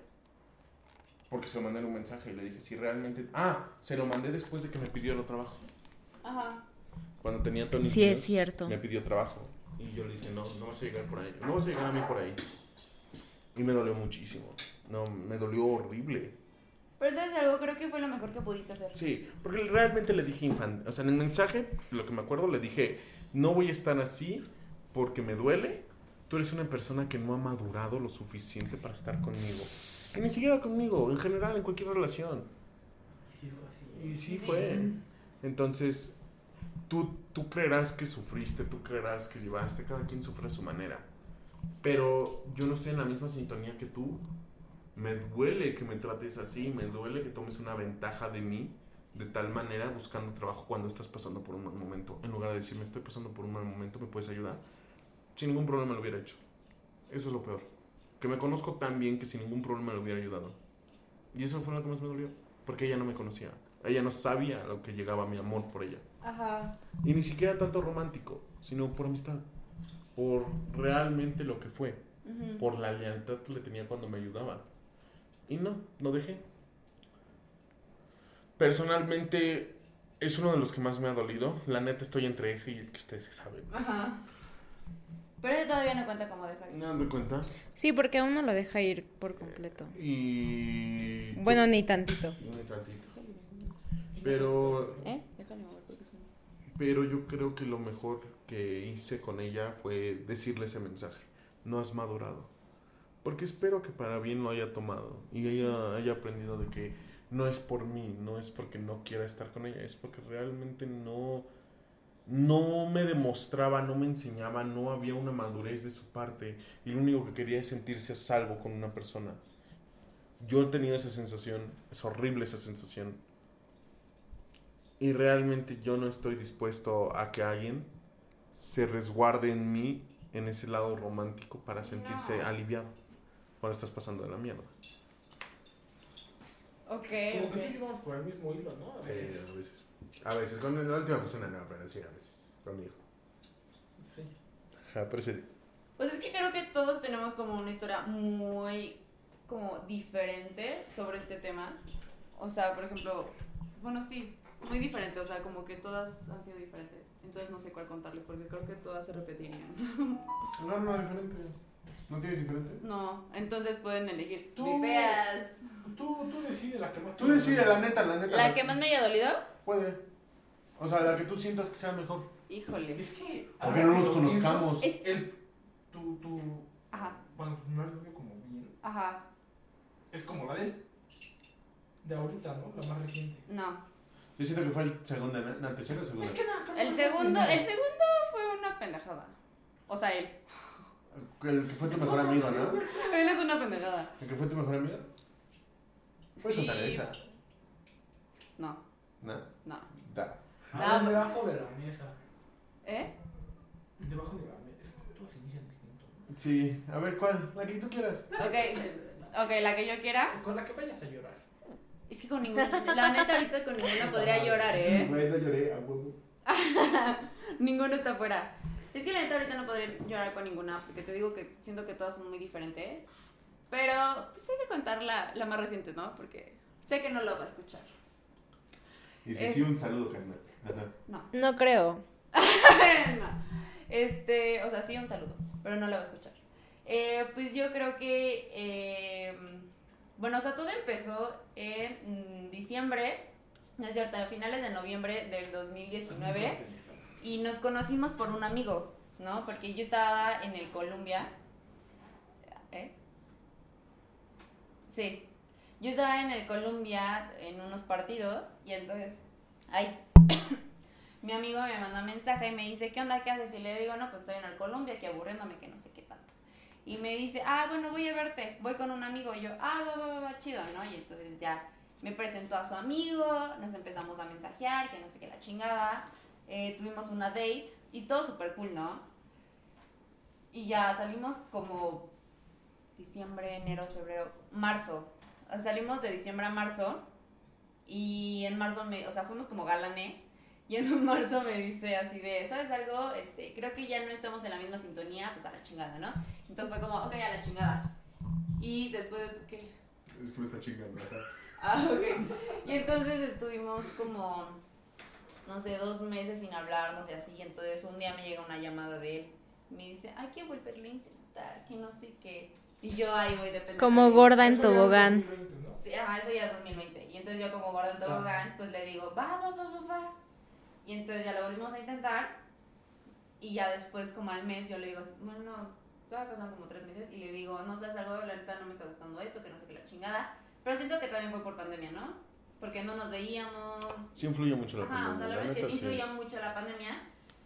Porque se lo mandé en un mensaje y le dije, si realmente... Ah, se lo mandé después de que me pidió el trabajo. Ajá. Cuando tenía Tony Sí, es cierto. Me pidió trabajo. Y yo le dije, no, no vas a llegar por ahí. No vas a llegar a mí por ahí. Y me dolió muchísimo. No, me dolió horrible. Pero sabes algo, creo que fue lo mejor que pudiste hacer. Sí, porque realmente le dije infantil. O sea, en el mensaje, lo que me acuerdo, le dije, no voy a estar así porque me duele. Tú eres una persona que no ha madurado lo suficiente para estar conmigo. Y ni siquiera conmigo, en general, en cualquier relación. Sí, fue así. Y sí fue. Entonces, tú, tú creerás que sufriste, tú creerás que llevaste, cada quien sufre a su manera. Pero yo no estoy en la misma sintonía que tú. Me duele que me trates así, me duele que tomes una ventaja de mí de tal manera buscando trabajo cuando estás pasando por un mal momento. En lugar de decirme estoy pasando por un mal momento, ¿me puedes ayudar? Sin ningún problema lo hubiera hecho. Eso es lo peor. Que me conozco tan bien que sin ningún problema le hubiera ayudado. Y eso fue lo que más me dolió. Porque ella no me conocía. Ella no sabía lo que llegaba mi amor por ella. Ajá. Y ni siquiera tanto romántico, sino por amistad. Por realmente lo que fue. Por la lealtad que le tenía cuando me ayudaba. Y no, lo dejé. Personalmente es uno de los que más me ha dolido. La neta estoy entre ese y el que ustedes se saben. Ajá. Pero ese todavía no cuenta como dejar. ¿Me dan de cuenta? Sí, porque a uno lo deja ir por completo. Y... Bueno, ni tantito. Un tantito. Pero ¿Eh? Déjale mover porque suena. Pero yo creo que lo mejor que hice con ella fue decirle ese mensaje. No has madurado. Porque espero que para bien lo haya tomado. Y ella haya aprendido de que no es por mí, no es porque no quiera estar con ella, es porque realmente no, no me demostraba, no me enseñaba, no había una madurez de su parte. Y lo único que quería es sentirse a salvo con una persona. Yo he tenido esa sensación, es horrible esa sensación. Y realmente yo no estoy dispuesto a que alguien se resguarde en mí, en ese lado romántico, para sentirse No. aliviado cuando estás pasando de la mierda. Ok, Como ok. que tú llevamos por el mismo hilo, ¿no? A veces. a veces. A veces, con la última persona no, pero sí, a veces, conmigo. Sí. Ajá, pero sí. Pues es que creo que todos tenemos como una historia muy como diferente sobre este tema. O sea, por ejemplo, bueno, sí, muy diferente, o sea, como que todas han sido diferentes. Entonces no sé cuál contarle porque creo que todas se repetirían. No, no, diferente. ¿No tienes diferente? No, entonces pueden elegir. Tú- Vipeas. Tú, tú decides la que más te Tú decides, la neta, la neta. ¿La que más me haya dolido? Puede. O sea, la que tú sientas que sea mejor. Híjole. Es que. Porque ahora no que nos conozcamos. pienso, El, tu, tu, Ajá, bueno, tu primer novio como bien. ajá. Es como la de él. De ahorita, ¿no? La más reciente. No. Yo siento que fue el segundo, ¿no? ¿La tercera o segunda? Es que no, El segundo, el segundo fue una pendejada. O sea, él. El que fue tu mejor amigo, ¿no? Él es una pendejada. ¿El que fue tu mejor amigo? Puedes contar Y- esa. No, ¿No? no. Da. Ah, No. debajo de la mesa. ¿Eh? Debajo de la mesa. Es que todos inician distinto. ¿no? Sí. A ver, ¿cuál? La que tú quieras. Ok, ok, la que yo quiera. Con la que vayas a llorar. Es que con ninguna, la neta ahorita con ninguna podría llorar, ¿eh? Güey, no lloré a huevo. Ninguno está fuera. Es que la neta ahorita no podría llorar con ninguna, porque te digo que siento que todas son muy diferentes. Pero pues hay que contar la, la más reciente, ¿no? Porque sé que no lo va a escuchar. Y si Eh. sí, un saludo, carnal. Ajá. No. No creo. No. Este, o sea, sí, un saludo, pero no lo va a escuchar. Eh, pues yo creo que, eh, bueno, o sea, todo empezó en diciembre, no es cierto, a finales de noviembre del 2019 y nos conocimos por un amigo, ¿no? Porque yo estaba en el Columbia. ¿Eh? Sí. Yo estaba en el Columbia en unos partidos y entonces, ay, mi amigo me manda un mensaje y me dice, ¿qué onda? ¿Qué haces? Y le digo, no, pues estoy en el Columbia, que aburriéndome, que no sé qué tanto. Y me dice, ah, bueno, voy a verte, voy con un amigo. Y yo, ah, va, va, va, va, chido, ¿no? Y entonces ya me presentó a su amigo, nos empezamos a mensajear, que no sé qué, la chingada. Eh, tuvimos una date y todo súper cool, ¿no? Y ya salimos como diciembre, enero, febrero, marzo. Salimos de diciembre a marzo y en marzo me, o sea, fuimos como galanes y en marzo me dice así de, ¿sabes algo? Este, creo que ya no estamos en la misma sintonía, pues a la chingada, ¿no? Entonces fue como, ok, a la chingada. Y después, ¿qué? Es que me está chingando. Ah, ok. Y entonces estuvimos como, no sé, dos meses sin hablarnos y así. Y entonces un día me llega una llamada de él. Me dice, hay que volverlo a intentar, que no sé qué. Y yo ahí voy de pendeja. Como gorda en tobogán. 2020, ¿no? Sí, ajá, eso ya es 2020. Y entonces yo como gorda en tobogán, pues le digo, va, va, va, va, va. Y entonces ya lo volvimos a intentar. Y ya después, como al mes, yo le digo, bueno, todavía pasaron como tres meses. Y le digo, no sabes algo, la neta no me está gustando esto, que no sé qué la chingada. Pero siento que también fue por pandemia, ¿no? Porque no nos veíamos. Sí influye mucho la Ajá, pandemia. o sea, la la verdad es que sí influyó mucho la pandemia.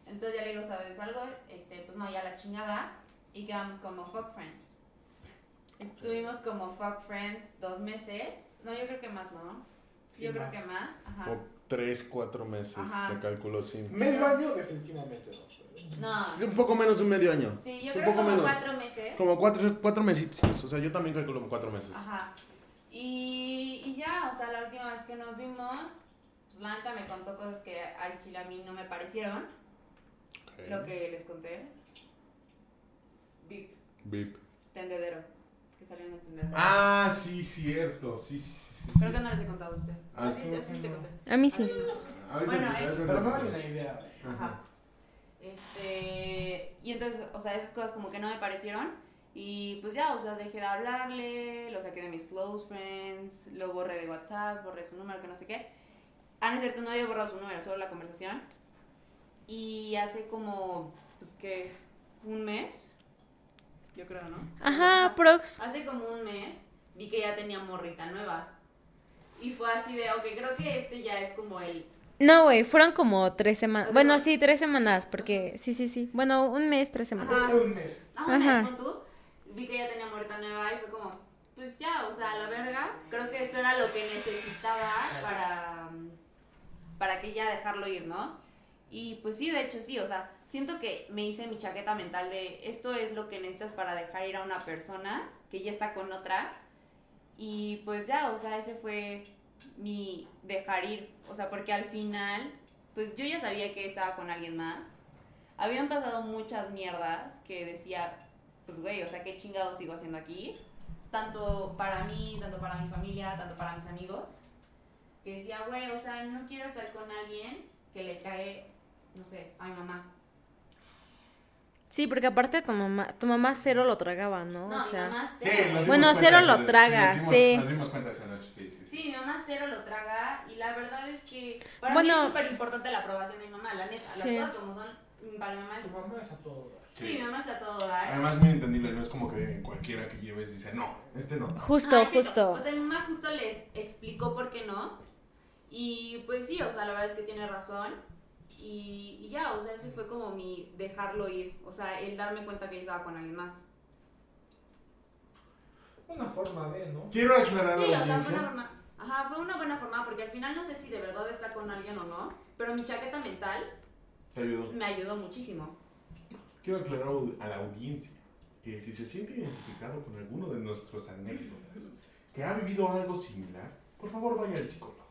Entonces ya le digo, ¿sabes algo? Este, pues no, ya la chingada. Y quedamos como fuck friends. Estuvimos como fuck friends dos meses. No, yo creo que más, ¿no? Sí, yo creo más. que más. Ajá. Como tres, cuatro meses, Ajá. te calculo, sí. Medio año, definitivamente no. No. Sí, un poco menos de un medio año. Sí, yo Sí, un creo poco como menos. cuatro meses. Como cuatro, cuatro mesitos. O sea, yo también calculo como cuatro meses. Ajá. Y, y ya, o sea, la última vez que nos vimos, pues la neta me contó cosas que al chile a mí no me parecieron. Ok. Lo que les conté. Bip, Bip. tendedero. Que salió en el tendedero. Ah, sí, cierto. Sí, sí, sí. sí, Creo sí. que no les he contado a ustedes. Ah, Ah, sí, sí, sí, te no. conté. A mí sí. Ahorita Bueno, te- eh, Pero cuento. da una idea. Ajá. Este, y entonces, o sea, esas cosas como que no me parecieron. Y pues ya, o sea, dejé de hablarle, lo saqué de mis close friends, lo borré de WhatsApp, borré su número, que no sé qué. Ah, no es cierto, no había borrado su número, solo la conversación. Y hace como, pues que, un mes, yo creo, ¿no? Ajá, prox. Hace como un mes vi que ya tenía morrita nueva. Y fue así de, ok, creo que este ya es como el No, güey, fueron como tres semanas. Bueno, sí, tres semanas, porque sí, sí, sí. Bueno, un mes, tres semanas. Ajá. Fue un mes. Ah, un Ajá. mes, ¿no tú? Vi que ya tenía morrita nueva y fue como, pues ya, o sea, a la verga. Creo que esto era lo que necesitaba para, para que ya dejarlo ir, ¿no? Y pues sí, de hecho sí, o sea, siento que me hice mi chaqueta mental de esto es lo que necesitas para dejar ir a una persona que ya está con otra. Y pues ya, o sea, ese fue mi dejar ir. O sea, porque al final, pues yo ya sabía que estaba con alguien más. Habían pasado muchas mierdas que decía, pues güey, o sea, qué chingado sigo haciendo aquí. Tanto para mí, tanto para mi familia, tanto para mis amigos. Que decía, güey, o sea, no quiero estar con alguien que le cae, no sé, a mi mamá. Sí, porque aparte tu mamá, tu mamá cero lo tragaba, ¿no? No, o sea, mi mamá Sí, cero. nos dimos Bueno, cuenta cero lo traga, nos dimos- sí. Nos dimos cuenta esa noche, sí, sí. Sí, mi mamá cero lo traga y la verdad es que para Bueno. mí es súper importante la aprobación de mi mamá, la neta. Sí. Las cosas como son, para mamá es... Tu mamá es a todo dar. Sí, mi mamá está a todo dar. Además, muy entendible, no es como que cualquiera que lleves dice, no, este no. justo, exacto. justo. O sea, mi mamá justo les explicó por qué no. Y pues sí, o sea, la verdad es que tiene razón. Y, y ya, o sea, ese fue como mi dejarlo ir. O sea, el darme cuenta que estaba con alguien más. Una forma de, ¿no? Quiero aclarar Sí, a o sea, fue una forma. Ajá, fue una buena forma porque al final no sé si de verdad está con alguien o no. Pero mi chaqueta mental Te ayudó. me ayudó muchísimo. Quiero aclarar a la audiencia que si se siente identificado con alguno de nuestros anécdotas, que ha vivido algo similar, por favor vaya al psicólogo.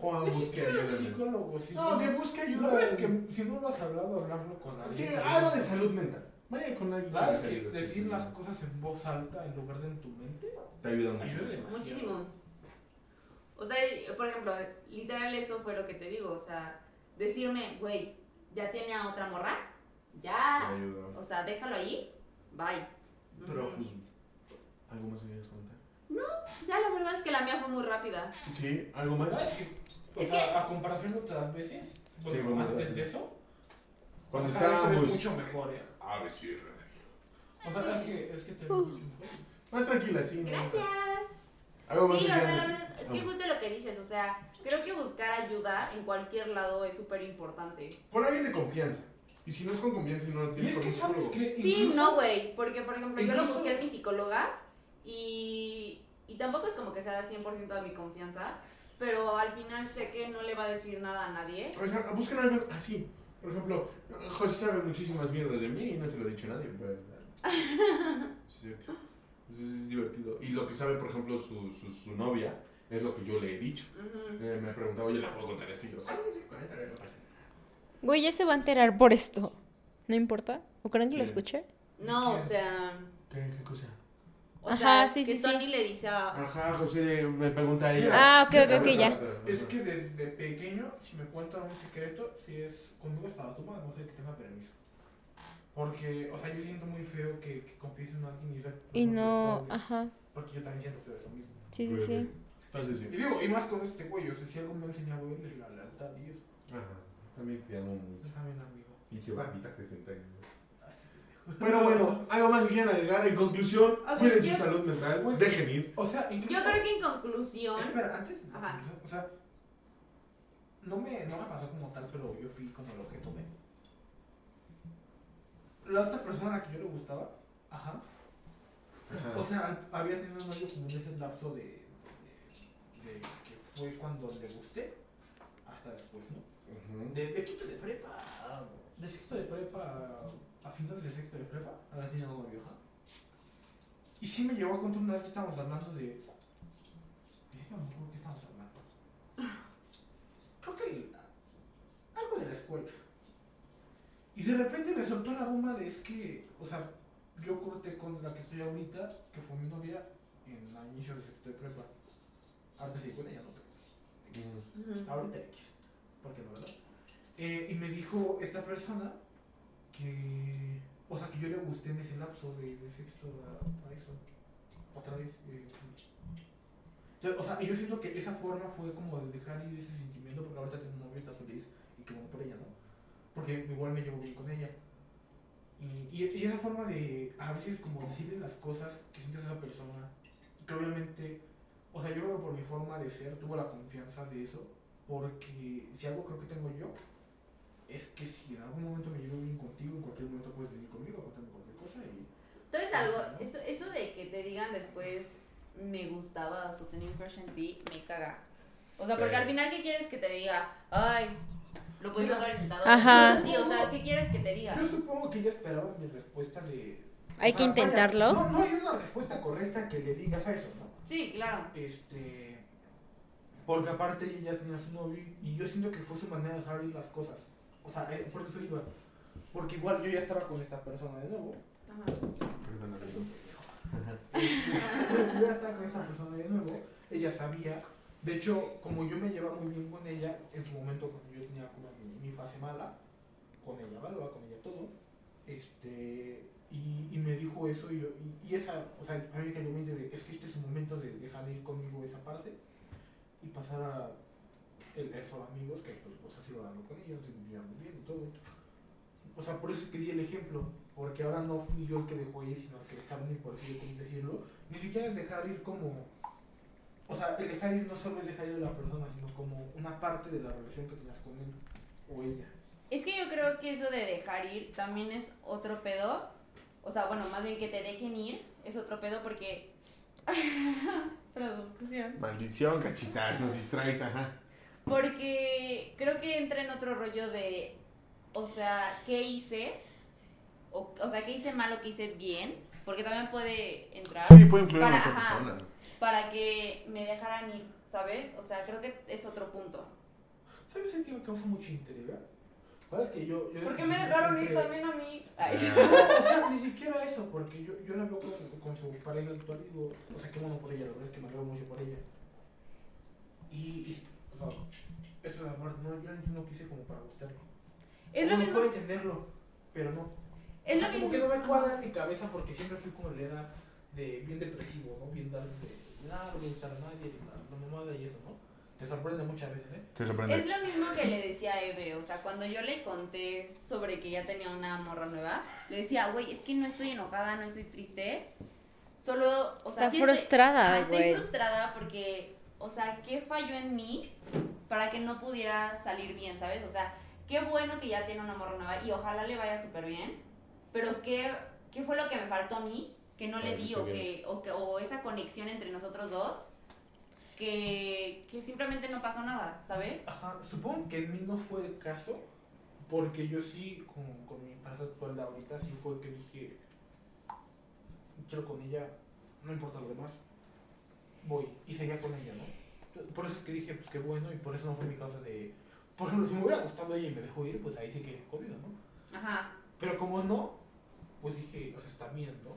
O a busque ayuda. psicólogo. No, que busque ayuda. es que si no lo has hablado, hablarlo con alguien. Sí, algo de salud mental. Vaya con alguien que sí. decir las cosas en voz alta en lugar de en tu mente Te ayuda mucho. Muchísimo. O sea, por ejemplo, literal eso fue lo que te digo. O sea, decirme, güey, ya tiene a otra morra. Ya. ayuda. O sea, déjalo ahí. Bye. Pero Ujú. pues, ¿algo más querías comentar? Ya la verdad es que la mía fue muy rápida. Sí, ¿algo más? O Es sea, que- a comparación de otras veces, bueno, antes dale. de eso, Cuando estábamos... es mucho mejor, ¿eh? A ver si... O sea, es que, es que te mejor. Más tranquila, sí. ¿no? Gracias. ¿Algo más Sí, que o sea, verdad, es que Ah. justo lo que dices, o sea, creo que buscar ayuda en cualquier lado es súper importante. Con alguien de confianza. Y si no es con confianza y no lo Y tienes es con que sabes que Sí, incluso- no, güey, porque por ejemplo yo lo busqué en mi psicóloga y, y tampoco es como que sea 100% de mi confianza, pero al final sé que no le va a decir nada a nadie. O sea, busquen algo así. Por ejemplo, José sabe muchísimas mierdas de mí y no te lo he dicho a nadie. Es divertido. Y lo que sabe, por ejemplo, su, su, su novia es lo que yo le he dicho. Ujú. Eh, me ha preguntado, oye, ¿le puedo contar esto? Y yo, sí, sí, cuéntale, no pasa nada. Güey, ya se va a enterar por esto. ¿No importa? ¿O creen que lo escuché? No, o sea, ¿Qué, qué cosa? o Ajá, sea, sí, que sí, Tony sí. le dice a... Ajá, José me pregunta ella. Ah, ok, ok, ok, ya. Es que desde pequeño, si me cuentan un secreto, si es conmigo estaba tu madre, no sé que tenga permiso. Porque, o sea, yo siento muy feo que, que confíes en alguien y esa Y no, ajá. Porque yo también siento feo eso mismo. Sí, sí, sí. Entonces Y digo, y más con este güey, o sea, si algo me ha enseñado él es la lealtad y eso. Ajá. También te amo mucho. Yo también, amigo. Y te va a quitar 60 años. Pero bueno, algo más que quieran agregar. En conclusión, cuiden yo- su salud mental. Pues- Dejen ir. O sea, incluso. Yo creo que en conclusión... Espera, antes. Ajá. O sea, no me, no me pasó como tal, pero yo fui como el objeto B. La otra persona a la que yo le gustaba, ajá. Ajá. O sea, al- había tenido un novio como en ese lapso de, de, de que fue cuando le gusté, hasta después, ¿no? De, de quinto de prepa, de sexto de prepa, a finales de sexto de prepa, había tenido un novio, ajá. Y sí me llevó a contar una vez que estábamos hablando de... Acuerdo qué estábamos hablando. Creo que el- algo de la escuela. Y de repente me soltó la bomba de es que, o sea, yo corté con la que estoy ahorita, que fue mi novia, en la inicio de sexto de prepa. Ahorita sí, con ella no, pero... Ujú. Ujú. Ahorita X, porque no, ¿verdad? Eh, y me dijo esta persona que, o sea, que yo le gusté en ese lapso de, de sexto a, a eso, otra vez. eh, entonces, o sea, y yo siento que esa forma fue como de dejar ir ese sentimiento, porque ahorita tengo un novio, está feliz, y que bueno por ella, ¿no? Porque igual me llevo bien con ella. Y, y, y esa forma de, a veces como decirle las cosas que sientes a esa persona, que obviamente, o sea, yo creo que por mi forma de ser tuvo la confianza de eso, porque si algo creo que tengo yo, es que si en algún momento me llevo bien contigo, en cualquier momento puedes venir conmigo a contarme cualquier cosa y... Entonces algo, eso, eso de que te digan después me gustabas o tenía un crush en ti, me caga. O sea, porque Sí. al final, ¿qué quieres que te diga? Ay, lo pudimos haber intentado. Ajá. Sí, o sea, ¿qué quieres que te diga? Yo supongo que ella esperaba mi respuesta de... Hay o que sea, intentarlo. vaya, no, no hay una respuesta correcta que le digas a eso, ¿no? Sí, claro. Este... Porque aparte ella ya tenía su novio y yo siento que fue su manera de dejar ir las cosas. O sea, eh, por eso iba. Porque igual yo ya estaba con esta persona de nuevo. Ajá. Perdóname. yo ya estaba con esta persona de nuevo. Ella sabía. De hecho, como yo me llevaba muy bien con ella, en su momento cuando yo tenía como mi, mi fase mala, con ella, ¿vale? Va Con ella todo. Este, y, y me dijo eso y, yo- y, esa, o sea, a mí me cayó mente de, es que este es el momento de dejar ir conmigo esa parte y pasar a el, solo amigos, que pues, o sea, sigo hablando con ellos, y me muy bien y todo. O sea, por eso es que di el ejemplo, porque ahora no fui yo el que dejó ir, sino el que dejaron ir, por así decirlo. Ni siquiera es dejar ir como, o sea, el dejar ir no solo es dejar ir a la persona, sino como una parte de la relación que tenías con él o ella. Es que yo creo que eso de dejar ir también es otro pedo. O sea, bueno, más bien que te dejen ir es otro pedo porque. Producción. Maldición, cachitas, nos distraes, ajá. Porque creo que entra en otro rollo de. O sea, ¿qué hice? O, o sea, ¿qué hice mal o qué hice bien? Porque también puede entrar Sí, puede influir en Para- otra ajá. persona. para que me dejaran ir, ¿sabes? O sea, creo que es otro punto. ¿Sabes el que me causa mucha intriga? ¿Sabes que yo... yo ¿Por qué me siempre- dejaron ir también a mí? Ay, sí. No, o sea, ni siquiera eso, porque yo, yo la veo con, con su pareja actual y digo, o sea, qué bueno por ella, la verdad es que me alegro mucho por ella. Y, y o sea, eso es amor, no, yo no quise como para gustarle. Es lo no mismo. puedo entenderlo, pero no. Es O sea, lo como mismo. que no me cuadra en mi cabeza porque siempre fui como era de bien depresivo, ¿no? Bien dar de, nada, no me gusta a nadie, la, la mamada y eso, ¿no? Te sorprende muchas veces, ¿eh? Te Es sorprende. lo mismo que le decía a Eve, o sea, cuando yo le conté sobre que ya tenía una morra nueva, le decía, güey, es que no estoy enojada, no estoy triste, solo, o sea, Está sí estoy- frustrada, estoy güey. frustrada porque, o sea, ¿qué falló en mí para que no pudiera salir bien, sabes? O sea, qué bueno que ya tiene una morra nueva y ojalá le vaya súper bien, pero ¿qué, ¿qué fue lo que me faltó a mí que no le di o, que, o, que, o esa conexión entre nosotros dos? Que, que simplemente no pasó nada, ¿sabes? Ajá, supongo que en mí no fue el caso, porque yo sí, con, con mi pareja actual de ahorita, sí fue que dije, quiero con ella, no importa lo demás, voy, y seguía con ella, ¿no? Por eso es que dije, pues qué bueno, y por eso no fue mi causa de, por ejemplo, si me hubiera gustado ella y me dejó ir, pues ahí sí que jodido, ¿no? Ajá. Pero como no, pues dije, o sea, está bien, ¿no?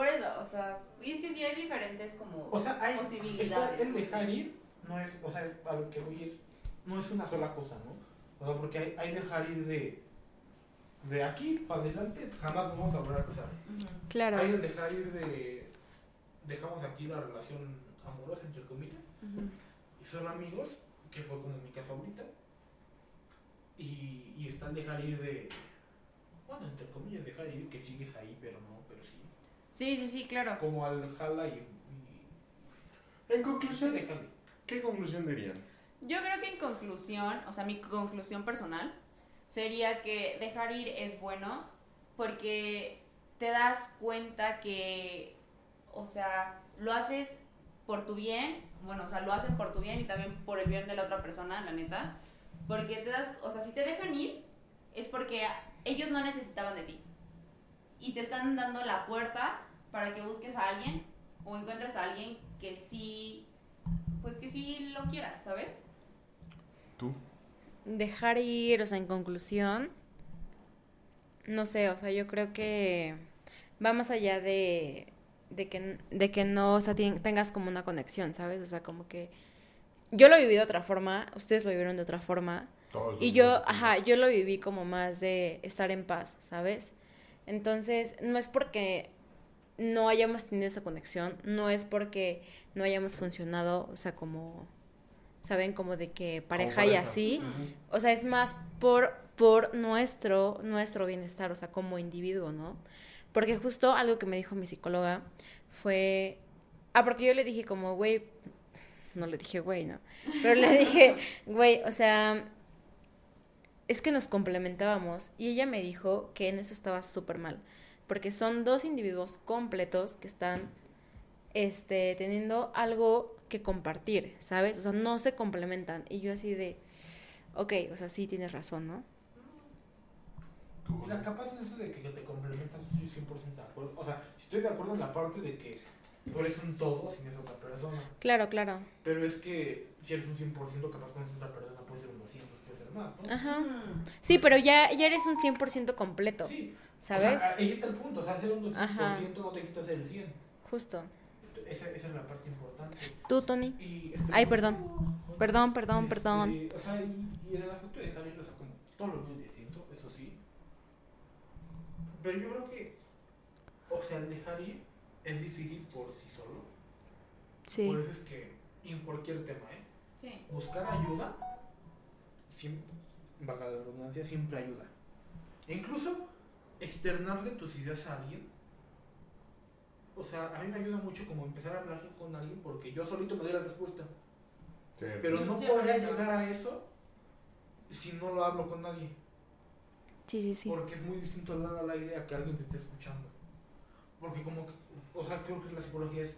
Por eso, o sea, y es que sí hay diferentes como O sea, hay, posibilidades. el dejar ir, no es, o sea, es- a lo que voy es, no es una sola cosa, ¿no? O sea, porque hay, hay dejar ir de, de aquí para adelante, jamás nos vamos a volver a cruzar. Claro. Hay el dejar ir de, dejamos aquí la relación amorosa, entre comillas, y son amigos, que fue como mi caso ahorita, y, y está el dejar ir de, bueno, entre comillas, dejar ir, que sigues ahí, pero no, pero sí. Sí, sí, sí, claro. Como al jala y... En conclusión. ¿qué conclusión dirían? Yo creo que en conclusión, o sea, mi conclusión personal sería que dejar ir es bueno porque te das cuenta que, o sea, lo haces por tu bien, bueno, o sea, lo hacen por tu bien y también por el bien de la otra persona, la neta, porque te das, o sea, si te dejan ir es porque ellos no necesitaban de ti y te están dando la puerta para que busques a alguien o encuentres a alguien que sí, pues que sí lo quiera, ¿sabes? ¿Tú? Dejar ir, o sea, en conclusión, no sé, o sea, yo creo que va más allá de, de, que, de que no, o sea, tengas como una conexión, ¿sabes? O sea, como que yo lo viví de otra forma, ustedes lo vivieron de otra forma, Todos y yo, ajá, yo lo viví como más de estar en paz, ¿sabes? Entonces, no es porque no hayamos tenido esa conexión, no es porque no hayamos funcionado, o sea, como, ¿saben? Como de que Como pareja y así. O sea, es más por, por nuestro, nuestro bienestar, o sea, como individuo, ¿no? Porque justo algo que me dijo mi psicóloga fue... Ah, porque yo le dije como, güey, no le dije, güey, ¿no? Pero le dije, güey, o sea, es que nos complementábamos y ella me dijo que en eso estaba súper mal, porque son dos individuos completos que están, este, teniendo algo que compartir, ¿sabes? O sea, no se complementan y yo así de, ok, o sea, sí tienes razón, ¿no? La capaz en eso de que te complementas, estoy 100% de acuerdo. O sea, estoy de acuerdo en la parte de que tú eres un todo sin esa otra persona. Claro, claro. Pero es que si eres un 100% capaz con esa otra persona, puede ser un 200, puede ser más, ¿no? Ajá. Sí, pero ya, ya eres un 100% completo, Sí. ¿sabes? O sea, ahí está el punto. O sea, ser un 200% Ajá. no te quitas el 100. Justo. Esa, esa es la parte importante. Tú, Tony. Y este, Ay, perdón. Perdón, perdón, Este, perdón. O sea, y, y en el aspecto de dejar ir, o sea, como todo lo que yo siento, eso sí, Pero yo creo que, o sea, el dejar ir es difícil por sí solo. Sí. Por eso es que, en cualquier tema, ¿eh? Sí. buscar ayuda, siempre, valga la redundancia, siempre ayuda. E incluso externarle tus ideas a alguien. O sea, a mí me ayuda mucho como empezar a hablar con alguien porque yo solito me doy la respuesta. Sí. Pero no Sí, podría llegar a eso si no lo hablo con nadie. Sí, sí, sí. Porque es muy distinto hablar al aire a que alguien te esté escuchando. Porque como, que- o sea, creo que la psicología es,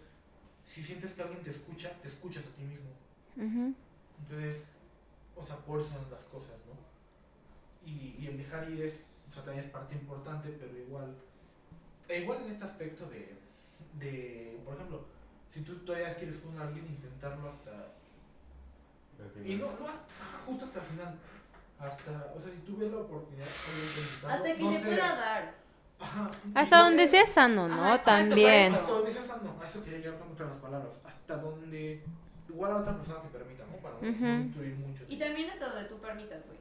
si sientes que alguien te escucha, te escuchas a ti mismo. Entonces, o sea, por eso son las cosas, ¿no? Y, y el dejar ir es, o sea, también es parte importante, pero igual, e igual en este aspecto de, de, por ejemplo, si tú todavía quieres con alguien, intentarlo hasta, y no, no hasta, justo hasta el final, hasta, o sea, si tuve la oportunidad, Hasta que no se sé, pueda dar. Ajá, Hasta no donde sea sano, ¿no? Ajá, También. hasta donde sea sano, a eso quería llegar con otras palabras, hasta donde igual a otra persona te permita, ¿no? Para no- Ujú. no influir mucho. Y también hasta donde tú permitas, güey.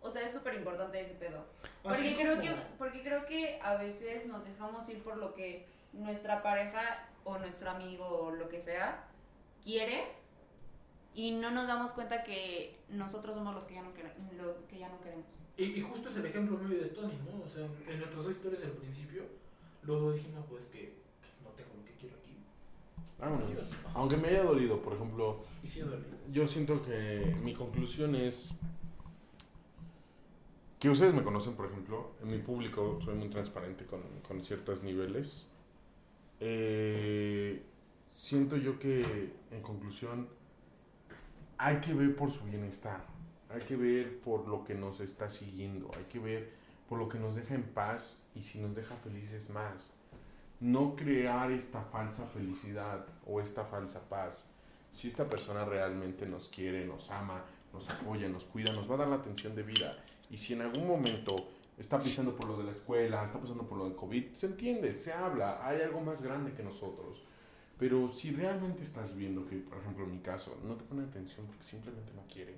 O sea, es súper importante ese pedo. Porque creo, que, porque creo que a veces nos dejamos ir por lo que nuestra pareja o nuestro amigo o lo que sea quiere y no nos damos cuenta que nosotros somos los que ya, nos los que ya no queremos. Y, y justo es el ejemplo mío y de Tony, ¿no? O sea, en nuestras dos historias del principio, los dos dijimos, pues, que no tengo lo que quiero aquí. Vámonos. Aunque me haya dolido, por ejemplo, sí, yo siento que mi conclusión es que ustedes me conocen, por ejemplo, en mi público soy muy transparente con, con ciertos niveles. Eh, siento yo que, en conclusión, hay que ver por su bienestar, hay que ver por lo que nos está siguiendo, hay que ver por lo que nos deja en paz y si nos deja felices más. No crear esta falsa felicidad o esta falsa paz. Si esta persona realmente nos quiere, nos ama, nos apoya, nos cuida, nos va a dar la atención de vida. Y si en algún momento está pasando por lo de la escuela, está pasando por lo del COVID, se entiende, se habla, hay algo más grande que nosotros. Pero si realmente estás viendo que, por ejemplo, en mi caso, no te pone atención porque simplemente no quiere,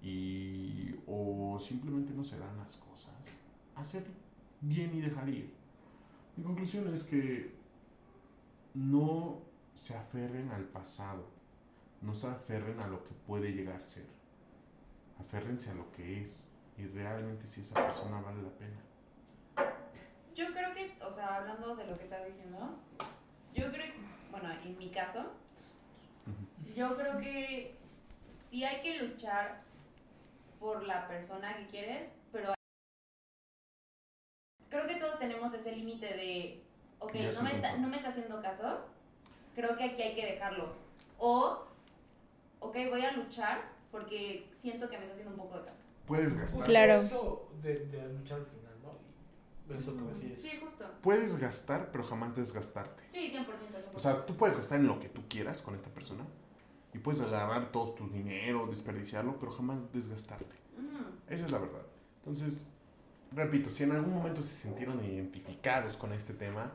y, o simplemente no se dan las cosas, hacer bien y dejar ir. Mi conclusión es que no se aferren al pasado, no se aferren a lo que puede llegar a ser, aférrense a lo que es y realmente si esa persona vale la pena. Yo creo que, o sea, hablando de lo que estás diciendo, yo creo que, bueno, en mi caso, yo creo que sí hay que luchar por la persona que quieres, creo que todos tenemos ese límite de, ok, no me, está, no me está haciendo caso, creo que aquí hay que dejarlo. O, ok, voy a luchar porque siento que me está haciendo un poco de caso. Puedes gastar. Claro. Eso de, de luchar al final, ¿no? Eso que decís. Sí, justo. Puedes gastar, pero jamás desgastarte. Sí, 100%. 100%. O sea, tú puedes gastar en lo que tú quieras con esta persona y puedes agarrar todos tus dinero, desperdiciarlo, pero jamás desgastarte. Ujú. Esa es la verdad. Entonces, repito, si en algún momento se sintieron identificados con este tema,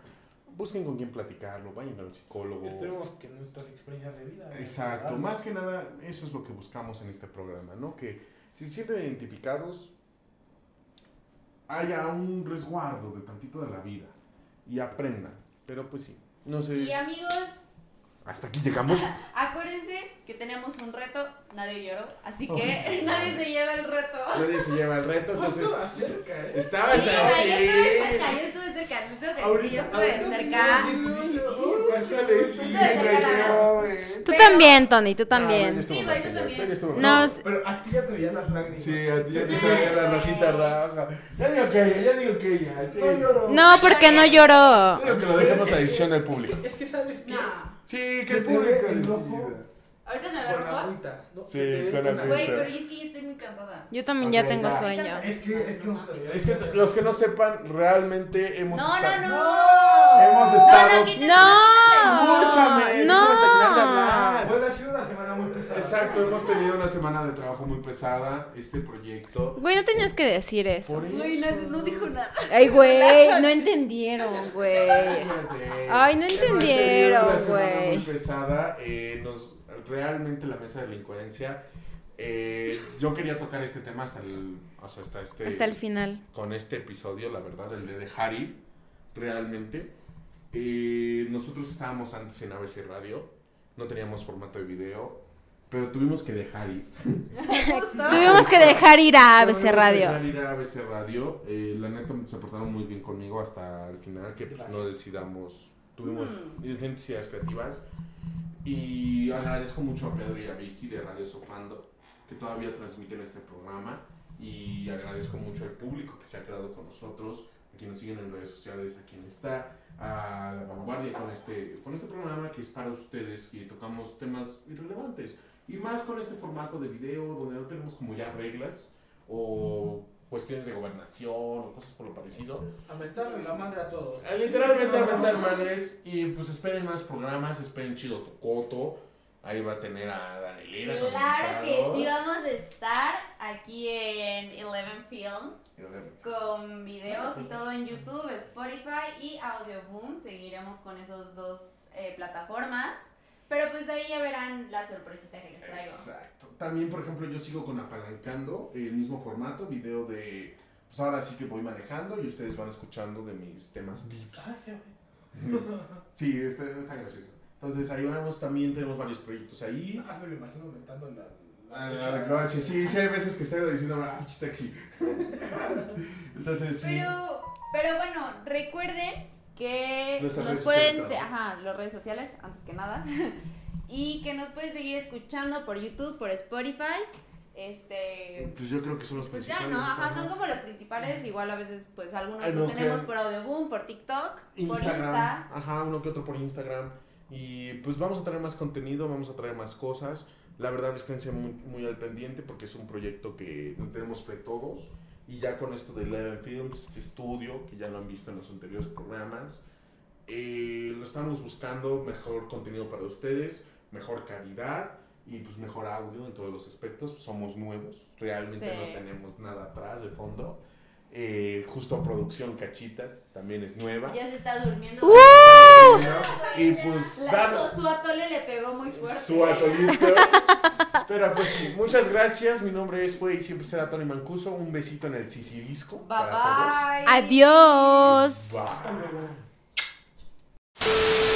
busquen con quién platicarlo, vayan al psicólogo. Esperemos que nuestras experiencias de vida. Exacto, más que nada eso es lo que buscamos en este programa, ¿no? Que si se sienten identificados, haya un resguardo de tantito de la vida y aprendan. Pero pues sí, no Y sé, amigos, hasta aquí llegamos. acuérdense que tenemos un reto, nadie lloró, así que nadie se lleva el reto. Nadie se lleva el reto, Justo entonces... acerca, ¿eh? Estabas Sí, güey, así. yo estuve cerca, yo estuve cerca, les tengo que decir que yo estuve cerca. Tú Pero- también, Tony, tú Ah, también. Sí, güey, tú también. Pero a ti ya te veían las lágrimas. Sí, a ti ya te viendo la rojita raja. Ya digo que ella, ya digo que ella. Sí. No lloro. No, porque no lloró. Quiero que lo dejemos a edición del público. Es que sabes que. No, Sí, que el público ahorita se me Con rojo. agüita. ¿no? Sí, con agüita. Güey, pero es que ya estoy muy cansada. Yo también ya Ok, tengo ya. sueño. Es que, es que no. Es que los que no sepan, realmente hemos No, no, estado... no. Hemos No, estado... no, No. Escúchame, No. hablar. Bueno, ha sido una semana muy. Exacto, hemos tenido una semana de trabajo muy pesada, este proyecto. Güey, no tenías que decir eso. Güey, no dijo nada. Ay, güey, no entendieron, güey. Ay, no Hemos tenido entendieron, una semana güey. muy pesada. eh, nos, realmente la mesa de la incoherencia Eh, yo quería tocar este tema hasta el, o sea, hasta este, Hasta el final. con este episodio, la verdad, el de dejar ir, realmente. Eh, nosotros estábamos antes en ABC Radio, no teníamos formato de video, pero tuvimos que dejar ir. Tuvimos que dejar ir a ABC Tuvimos que Radio. dejar ir a ABC Radio. Eh, la neta se portaron muy bien conmigo hasta el final, que pues no decidamos, tuvimos diferentes ideas creativas. Y agradezco mucho a Pedro y a Vicky de Radio Sofando, que todavía transmiten este programa. Y agradezco mucho al público que se ha quedado con nosotros, a quien nos siguen en redes sociales, a quien está a la vanguardia con este, con este programa que es para ustedes, que tocamos temas irrelevantes. Y más con este formato de video donde no tenemos como ya reglas o cuestiones de gobernación o cosas por lo parecido. A mentarle la madre a todos. Eh, Literalmente a mentar madres y pues esperen más programas, esperen Chido Tocoto. Ahí va a tener a Danielera. Claro que sí, vamos a estar aquí en Eleven Films con videos y todo en YouTube, Spotify y Audioboom. Seguiremos con esas dos eh, plataformas. Pero pues ahí ya verán la sorpresita que les traigo. Exacto. También, por ejemplo, yo sigo con Apalancando, el mismo formato, video de... Pues ahora sí que voy manejando y ustedes van escuchando de mis temas deeps. Ah, sí, güey. Sí, está, está gracioso. Entonces ahí vamos, también tenemos varios proyectos ahí. Ah, me lo imagino mentando la. Ah, la de coche, sí, sí, hay veces que estoy diciendo, ah, taxi. Entonces, sí. Pero, pero bueno, recuerden que Nuestras nos pueden, sociales, ajá, las redes sociales, antes que nada, y que nos pueden seguir escuchando por YouTube, por Spotify, este, Pues yo creo que son los pues ya, principales. ¿no? Ajá, son como los principales, igual a veces, pues algunos Ay, los tenemos por Audioboom, por TikTok, por Instagram, Insta. ajá, uno que otro por Instagram. Y pues vamos a traer más contenido, vamos a traer más cosas. La verdad, esténse muy, muy al pendiente porque es un proyecto que tenemos fe todos. Y ya con esto de Eleven Films, este estudio, que ya lo han visto en los anteriores programas, eh, lo estamos buscando mejor contenido para ustedes, mejor calidad y pues mejor audio en todos los aspectos. Somos nuevos, realmente Sí. no tenemos nada atrás de fondo. Eh, justo producción Cachitas también es nueva. Ya se está durmiendo. Y pues La, su, su atole le pegó muy fuerte. su atolito. Pero pues sí, muchas gracias. Mi nombre es fue y siempre será Tony Mancuso. Un besito en el sisirisco. Bye para todos. bye. Adiós. Bye.